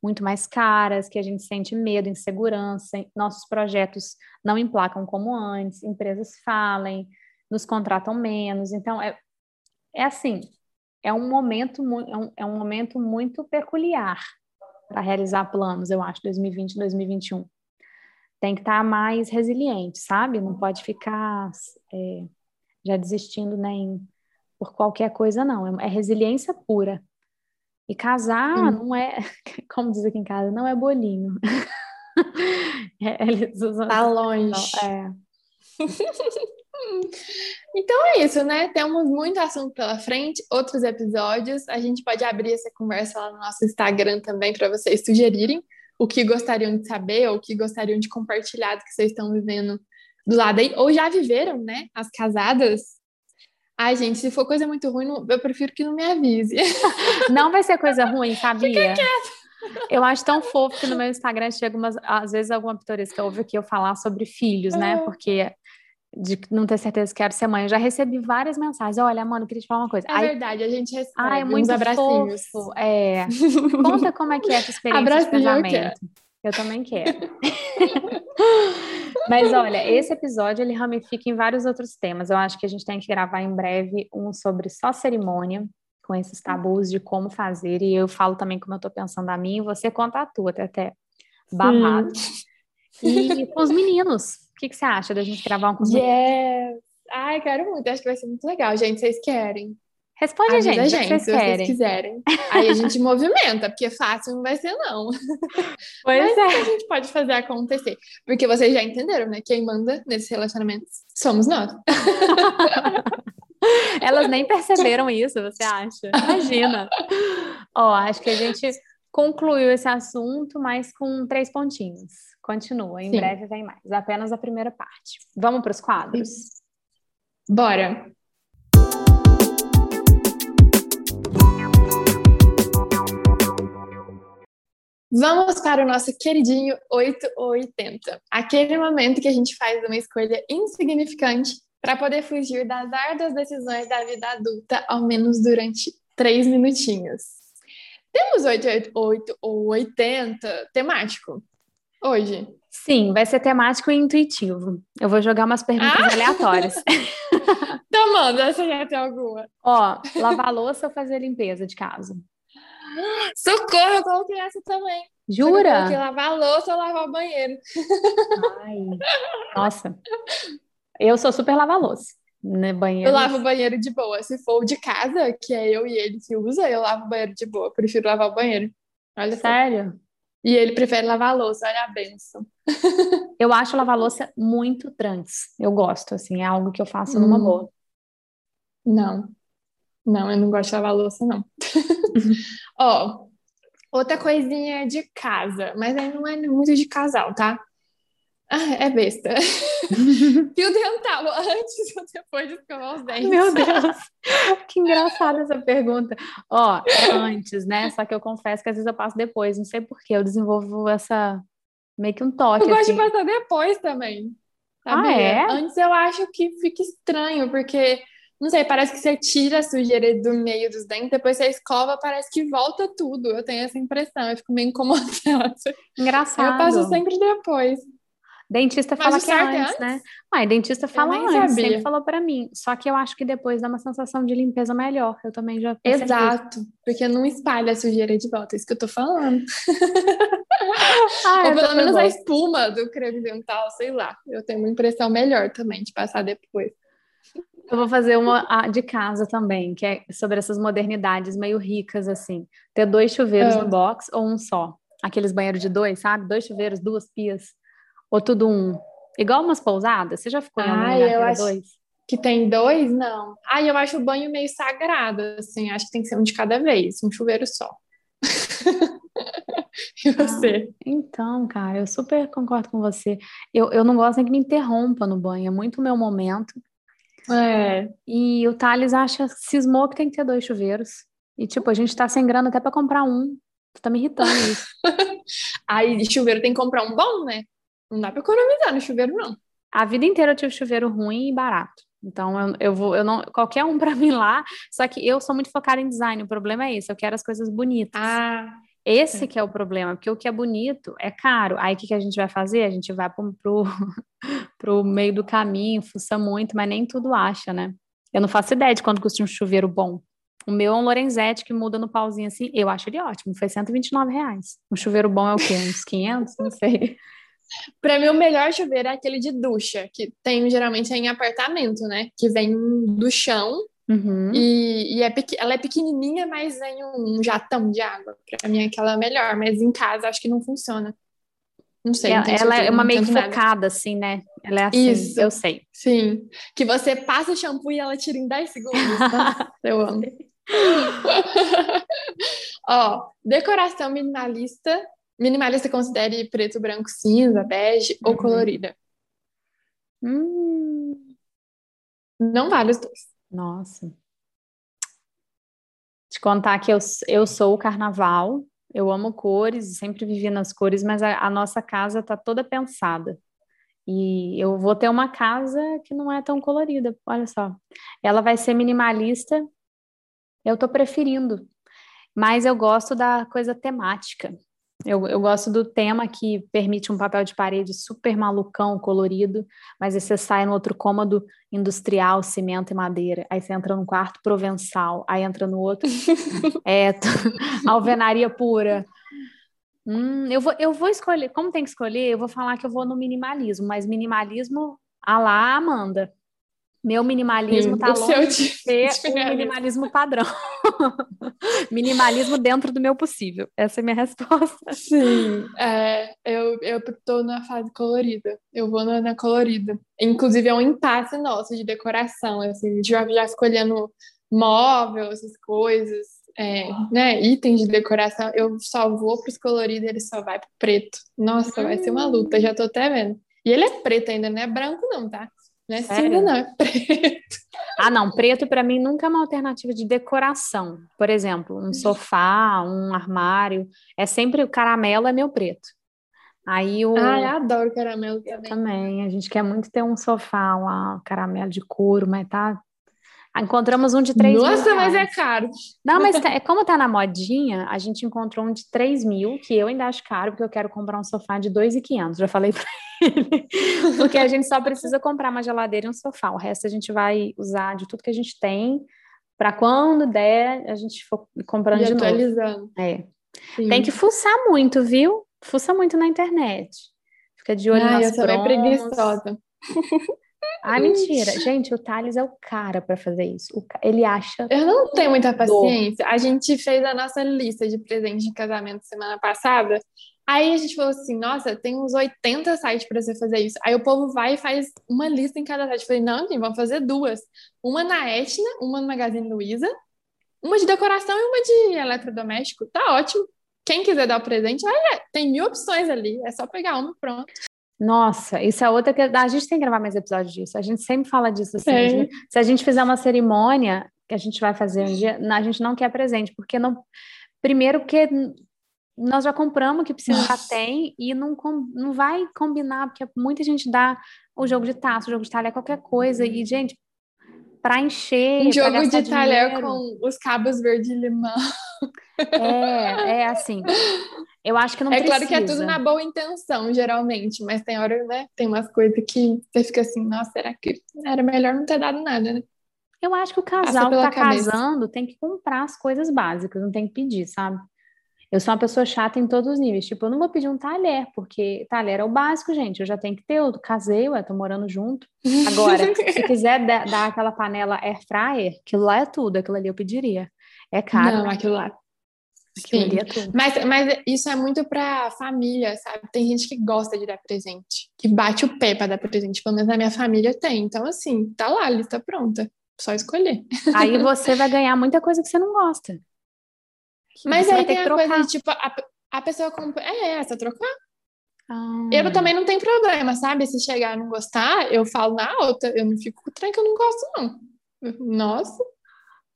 muito mais caras, que a gente sente medo, insegurança, nossos projetos não emplacam como antes, empresas falem, nos contratam menos. Então, é, é assim, é um momento, é um, é um momento muito peculiar para realizar planos, eu acho, 2020, 2021. Tem que estar tá mais resiliente, sabe? Não pode ficar é, já desistindo nem por qualquer coisa, não. É, é resiliência pura. E casar hum. não é, como diz aqui em casa, não é bolinho. É, eles usam tá longe. É. Então é isso, né? Temos muito assunto pela frente, outros episódios. A gente pode abrir essa conversa lá no nosso Instagram também para vocês sugerirem o que gostariam de saber ou o que gostariam de compartilhar do que vocês estão vivendo do lado aí, ou já viveram, né? As casadas. Ai, gente, se for coisa muito ruim, eu prefiro que não me avise. Não vai ser coisa ruim, sabia? Eu acho tão fofo que no meu Instagram chega umas, às vezes alguma pitoresca ouve aqui eu falar sobre filhos, né? É. Porque de não ter certeza que quero ser mãe. Eu já recebi várias mensagens. Olha, mano, queria te falar uma coisa. É Aí, verdade, a gente recebe ai, muito abracinhos. Fofo. É. Conta como é que é essa experiência Abracinho de casamento. Eu, eu também quero. Mas olha, esse episódio ele ramifica em vários outros temas. Eu acho que a gente tem que gravar em breve um sobre só cerimônia, com esses tabus de como fazer. E eu falo também como eu tô pensando a mim, e você conta a tua, até, até babado. E com os meninos. O que, que, você acha da gente gravar um com Yes! Ai, quero muito. Acho que vai ser muito legal. Gente, vocês querem? Responde a gente, a gente vocês se querem. vocês quiserem. Aí a gente movimenta, porque fácil não vai ser, não. Pois Mas é. a gente pode fazer acontecer. Porque vocês já entenderam, né? Quem manda nesses relacionamentos somos nós. Elas nem perceberam isso, você acha? Imagina. Ó, acho que a gente concluiu esse assunto, mas com três pontinhos. Continua, em Sim. breve vem mais. Apenas a primeira parte. Vamos para os quadros? Bora! Vamos para o nosso queridinho 8 ou 80. Aquele momento que a gente faz uma escolha insignificante para poder fugir das árduas decisões da vida adulta, ao menos durante três minutinhos. Temos 8, 8, 8 ou 80 temático hoje. Sim, vai ser temático e intuitivo. Eu vou jogar umas perguntas ah? aleatórias. então manda, você já tem alguma. Ó, lavar louça ou fazer limpeza de casa? Socorro, eu coloquei essa também. Jura? Coloquei lavar louça ou lavar o banheiro. Ai, nossa. Eu sou super lavar louça. Né, banheiro. Eu lavo o banheiro de boa. Se for de casa, que é eu e ele que usa, eu lavo o banheiro de boa. prefiro lavar o banheiro. Olha Sério? Só. E ele prefere lavar a louça, olha a benção. eu acho lavar louça muito trans. Eu gosto, assim, é algo que eu faço hum. numa boa. Não. Não, eu não gosto de lavar louça, não. Ó, outra coisinha de casa, mas aí não é muito de casal, tá? Ah, é besta. Fio dental antes ou depois de escovar os dentes? Meu Deus, que engraçada essa pergunta. Ó, é antes, né? Só que eu confesso que às vezes eu passo depois. Não sei porquê, eu desenvolvo essa meio que um toque. Eu gosto assim. de passar depois também. Sabe? Ah, é? Antes eu acho que fica estranho, porque não sei, parece que você tira a sujeira do meio dos dentes, depois você escova, parece que volta tudo. Eu tenho essa impressão, eu fico meio incomodada. Engraçado. Eu passo sempre depois. Dentista Mas fala que é, é antes, né? Ué, dentista fala antes, sabia. sempre falou para mim. Só que eu acho que depois dá uma sensação de limpeza melhor. Eu também já Exato, porque não espalha a sujeira de volta, é isso que eu tô falando. ah, Ou pelo menos a espuma do creme dental, sei lá. Eu tenho uma impressão melhor também de passar depois. Eu vou fazer uma de casa também, que é sobre essas modernidades meio ricas, assim. Ter dois chuveiros é. no box ou um só. Aqueles banheiros de dois, sabe? Dois chuveiros, duas pias. Ou tudo um. Igual umas pousadas. Você já ficou em ah, eu acho dois? Que tem dois? Não. Ah, eu acho o banho meio sagrado, assim. Acho que tem que ser um de cada vez. Um chuveiro só. e você? Ah, então, cara, eu super concordo com você. Eu, eu não gosto nem que me interrompa no banho. É muito o meu momento. É. E o Thales acha, cismou que tem que ter dois chuveiros. E, tipo, a gente tá sem grana até para comprar um. Tu tá me irritando isso. Aí, de chuveiro tem que comprar um bom, né? Não dá pra economizar no chuveiro, não. A vida inteira eu tive chuveiro ruim e barato. Então, eu, eu vou, eu não, qualquer um para mim lá, só que eu sou muito focada em design, o problema é esse, eu quero as coisas bonitas. Ah, esse é. que é o problema, porque o que é bonito é caro. Aí o que, que a gente vai fazer? A gente vai pro, pro, pro meio do caminho, fuça muito, mas nem tudo acha, né? Eu não faço ideia de quanto custa um chuveiro bom. O meu é um Lorenzetti que muda no pauzinho assim. Eu acho ele ótimo, foi 129 reais. Um chuveiro bom é o quê? Uns 500? Não sei. Para mim, o melhor chuveiro é aquele de ducha, que tem geralmente é em apartamento, né? Que vem do chão uhum. e, e é, ela é pequenininha, mas vem um, um jatão de água. Para mim, aquela é melhor, mas em casa acho que não funciona. Não sei. Ela, ela é uma meio focada, assim, né? Ela é assim, Isso. eu sei. Sim. Que você passa o shampoo e ela tira em 10 segundos. Tá? eu amo. Ó, decoração minimalista Minimalista considere preto, branco, cinza, bege uhum. ou colorida. Hum. Não vale os dois. Nossa. Te contar que eu, eu sou o carnaval, eu amo cores, sempre vivi nas cores, mas a, a nossa casa tá toda pensada. E eu vou ter uma casa que não é tão colorida, olha só. Ela vai ser minimalista, eu tô preferindo, mas eu gosto da coisa temática. Eu, eu gosto do tema que permite um papel de parede super malucão, colorido, mas aí você sai no outro cômodo industrial, cimento e madeira. Aí você entra no quarto provençal, aí entra no outro, é, alvenaria pura. Hum, eu, vou, eu vou escolher, como tem que escolher, eu vou falar que eu vou no minimalismo, mas minimalismo a lá Amanda. Meu minimalismo está longe de ser o minimalismo padrão. minimalismo dentro do meu possível. Essa é a minha resposta. Sim, é, eu, eu tô na fase colorida. Eu vou na, na, colorida. Inclusive, é um impasse nosso de decoração. Assim, já, já escolhendo móvel, essas coisas, é, né, itens de decoração. Eu só vou para os coloridos, ele só vai pro preto. Nossa, vai ser uma luta, já tô até vendo. E ele é preto ainda, não é branco, não, tá? Não é cinza, não, é preto. Ah, não, preto para mim nunca é uma alternativa de decoração. Por exemplo, um sofá, um armário, é sempre o caramelo é meu preto. Aí o Ah, eu adoro caramelo também. Eu também. A gente quer muito ter um sofá, um caramelo de couro, mas tá Encontramos um de 3 Nossa, mil. Nossa, mas é caro. Não, mas tá, é como tá na modinha, a gente encontrou um de 3 mil, que eu ainda acho caro, porque eu quero comprar um sofá de 2,500. Já falei para ele. Porque a gente só precisa comprar uma geladeira e um sofá. O resto a gente vai usar de tudo que a gente tem, para quando der, a gente for comprando e de atualizando. novo. É. Sim. Tem que fuçar muito, viu? Fuça muito na internet. Fica de olho Ai, nas eu sou bem preguiçosa. Ah, mentira. Gente, o Thales é o cara para fazer isso. Ele acha. Eu não tenho muita paciência. A gente fez a nossa lista de presentes de casamento semana passada. Aí a gente falou assim: nossa, tem uns 80 sites para você fazer isso. Aí o povo vai e faz uma lista em cada site. Eu falei: não, gente, vamos fazer duas: uma na Etna, uma no Magazine Luiza, uma de decoração e uma de eletrodoméstico. Tá ótimo. Quem quiser dar o presente, vai, tem mil opções ali. É só pegar uma pronto. Nossa, isso é outra que a gente tem que gravar mais episódios disso. A gente sempre fala disso assim. Se a gente fizer uma cerimônia que a gente vai fazer um dia, a gente não quer presente, porque não. Primeiro, porque nós já compramos o que precisa já tem e não, não vai combinar, porque muita gente dá o jogo de taça, o jogo de talher, qualquer coisa. E, gente, para encher. Um jogo de talher com os cabos verde limão. É, é assim. Eu acho que não É precisa. claro que é tudo na boa intenção, geralmente, mas tem hora, né? Tem umas coisas que você fica assim, nossa, será que era melhor não ter dado nada, né? Eu acho que o casal que tá cabeça. casando tem que comprar as coisas básicas, não tem que pedir, sabe? Eu sou uma pessoa chata em todos os níveis. Tipo, eu não vou pedir um talher, porque talher é o básico, gente. Eu já tenho que ter, eu casei, ué, tô morando junto. Agora, se quiser dar, dar, aquela panela air fryer, aquilo lá é tudo, aquilo ali eu pediria. É caro. Não, aquilo lá. Sim, mas, mas isso é muito pra família, sabe? Tem gente que gosta de dar presente, que bate o pé pra dar presente. Pelo menos na minha família tem. Então, assim, tá lá, a lista pronta. Só escolher. Aí você vai ganhar muita coisa que você não gosta. Mas aí tem a coisa de, tipo, a, a pessoa compra. É, essa é trocar. Ah. Eu também não tenho problema, sabe? Se chegar e não gostar, eu falo na alta. Eu não fico com o trem que eu não gosto, não. Nossa,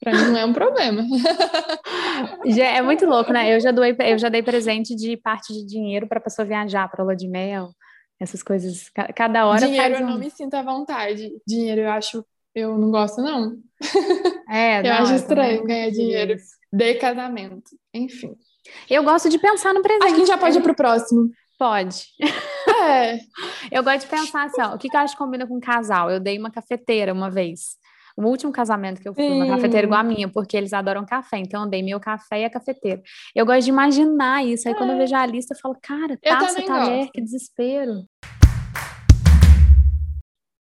pra mim não é um problema. já, é muito louco, né? Eu já, doei, eu já dei presente de parte de dinheiro pra pessoa viajar pra lua de mel, essas coisas. Cada hora. Dinheiro um... eu não me sinto à vontade. Dinheiro eu acho. Eu não gosto, não. É, eu não, acho estranho ganhar dinheiro de casamento. Enfim. Eu gosto de pensar no presente. A gente já pode ir pro próximo. Pode. É. eu gosto de pensar assim, ó, o que, que eu acho que combina com casal? Eu dei uma cafeteira uma vez. O último casamento que eu fui, Sim. uma cafeteira igual a minha, porque eles adoram café, então eu dei meu café e a cafeteira. Eu gosto de imaginar isso, aí é. quando eu vejo a lista, eu falo, cara, taça, talher, que desespero.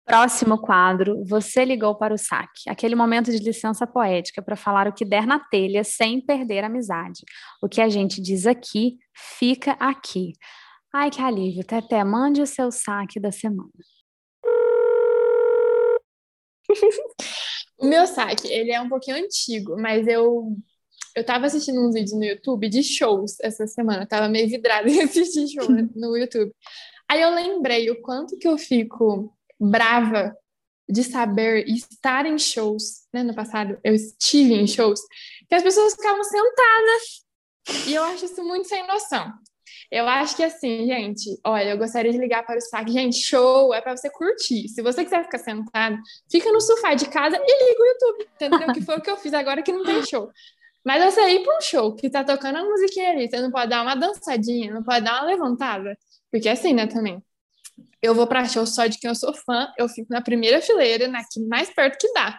Próximo quadro, você ligou para o saque. Aquele momento de licença poética para falar o que der na telha sem perder a amizade. O que a gente diz aqui, fica aqui. Ai, que alívio. Teté, mande o seu saque da semana. o meu saque, ele é um pouquinho antigo, mas eu eu tava assistindo uns vídeos no YouTube de shows essa semana. Eu tava meio vidrada em assistir show no YouTube. Aí eu lembrei o quanto que eu fico brava de saber estar em shows, né? No passado eu estive em shows, que as pessoas ficavam sentadas. E eu acho isso muito sem noção. Eu acho que assim, gente, olha, eu gostaria de ligar para o saque. Gente, show é para você curtir. Se você quiser ficar sentado, fica no sofá de casa e liga o YouTube, entendeu? que foi o que eu fiz agora que não tem show. Mas você ir para um show que tá tocando a musiquinha ali, você não pode dar uma dançadinha, não pode dar uma levantada. Porque é assim, né, também eu vou para show só de quem eu sou fã, eu fico na primeira fileira, na que mais perto que dá.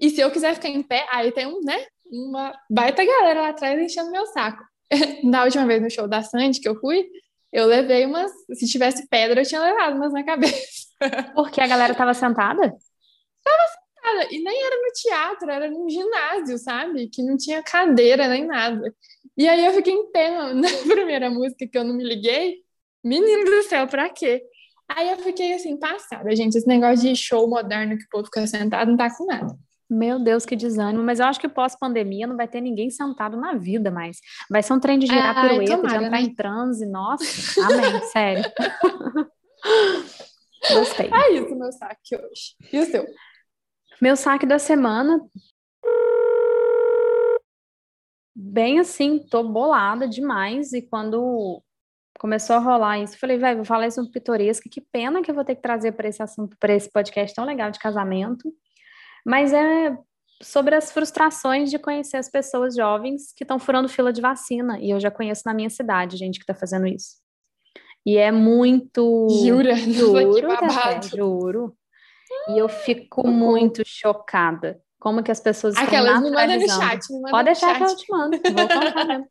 E se eu quiser ficar em pé, aí tem um, né, uma baita galera lá atrás enchendo meu saco. na última vez no show da Sandy que eu fui, eu levei umas, se tivesse pedra, eu tinha levado umas na cabeça. Porque a galera tava sentada? Tava sentada, e nem era no teatro, era num ginásio, sabe? Que não tinha cadeira nem nada. E aí eu fiquei em pé na, na primeira música que eu não me liguei. Menino do céu, pra quê? Aí eu fiquei assim, passada, gente. Esse negócio de show moderno que o povo fica sentado não tá com nada. Meu Deus, que desânimo. Mas eu acho que pós-pandemia não vai ter ninguém sentado na vida mais. Vai ser um trem de girar Ai, pirueta, tomara, de entrar né? em transe. Nossa, amém, sério. Gostei. É isso, meu saque hoje. E o seu? Meu saque da semana. Bem assim, tô bolada demais. E quando começou a rolar isso. Falei, velho, vou falar isso no pitoresco. Que pena que eu vou ter que trazer para esse assunto, para esse podcast tão legal de casamento. Mas é sobre as frustrações de conhecer as pessoas jovens que estão furando fila de vacina. E eu já conheço na minha cidade gente que está fazendo isso. E é muito. Jura? Juro, até, juro. E eu fico muito chocada como que as pessoas Aquelas me mandam no chat. Me Pode deixar chat. que eu te mando. Vou contar mesmo.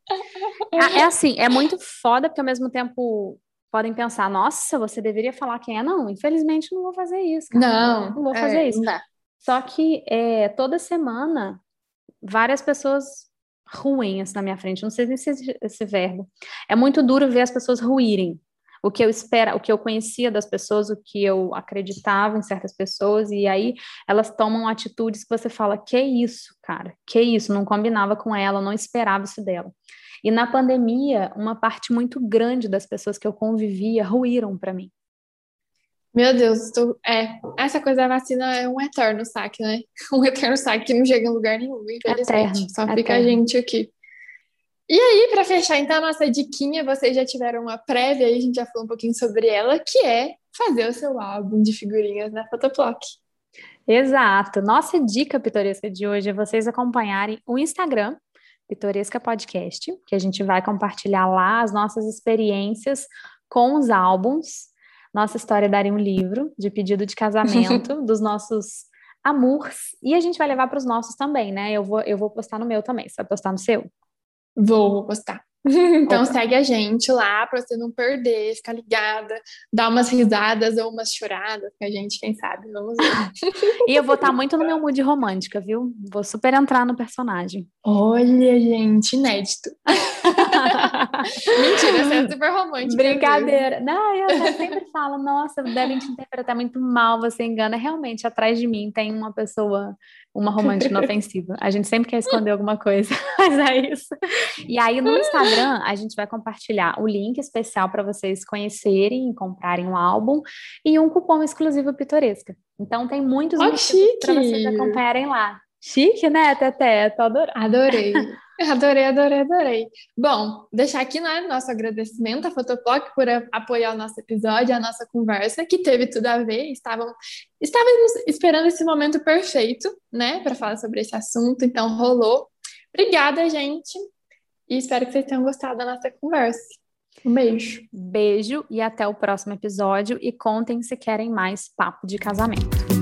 é, é assim, é muito foda, porque ao mesmo tempo podem pensar, nossa, você deveria falar quem é. Não, infelizmente não vou fazer isso. Cara. Não, não vou fazer é, isso. Não. Só que é, toda semana, várias pessoas ruins na minha frente. Não sei nem se esse, esse verbo. É muito duro ver as pessoas ruírem o que eu espera, o que eu conhecia das pessoas, o que eu acreditava em certas pessoas, e aí elas tomam atitudes que você fala, que isso, cara, que isso, não combinava com ela, não esperava isso dela. E na pandemia, uma parte muito grande das pessoas que eu convivia ruíram para mim. Meu Deus, tô... é, essa coisa da vacina é um eterno saque, né? Um eterno saque que não chega em lugar nenhum, infelizmente. Eterno, Só eterno. fica a gente aqui. E aí, para fechar, então, a nossa diquinha, vocês já tiveram uma prévia, aí a gente já falou um pouquinho sobre ela, que é fazer o seu álbum de figurinhas na Photoplock. Exato. Nossa dica pitoresca de hoje é vocês acompanharem o Instagram, Pitoresca Podcast, que a gente vai compartilhar lá as nossas experiências com os álbuns. Nossa história daria um livro de pedido de casamento dos nossos amores. E a gente vai levar para os nossos também, né? Eu vou, eu vou postar no meu também. Você vai postar no seu? Vou, vou postar. então Opa. segue a gente lá para você não perder, ficar ligada, dar umas risadas ou umas choradas com a gente, quem sabe, vamos ver. e eu vou estar tá muito no meu mood romântica, viu? Vou super entrar no personagem. Olha, gente, inédito. Mentira, você é super romântica. Brincadeira. Mesmo. Não, eu sempre falo, nossa, devem te interpretar muito mal, você engana. Realmente, atrás de mim tem uma pessoa, uma romântica inofensiva. A gente sempre quer esconder alguma coisa, mas é isso. E aí, no Instagram, a gente vai compartilhar o link especial para vocês conhecerem e comprarem um álbum e um cupom exclusivo Pitoresca. Então, tem muitos oh, para vocês acompanharem lá. Chique, né, Teté? Tô adorando. Adorei. Adorei, adorei, adorei. Bom, deixar aqui né, nosso agradecimento à Fotoplock por apoiar o nosso episódio, a nossa conversa, que teve tudo a ver. Estavam, estávamos esperando esse momento perfeito, né, para falar sobre esse assunto, então rolou. Obrigada, gente, e espero que vocês tenham gostado da nossa conversa. Um beijo. Beijo e até o próximo episódio. E contem se querem mais papo de casamento.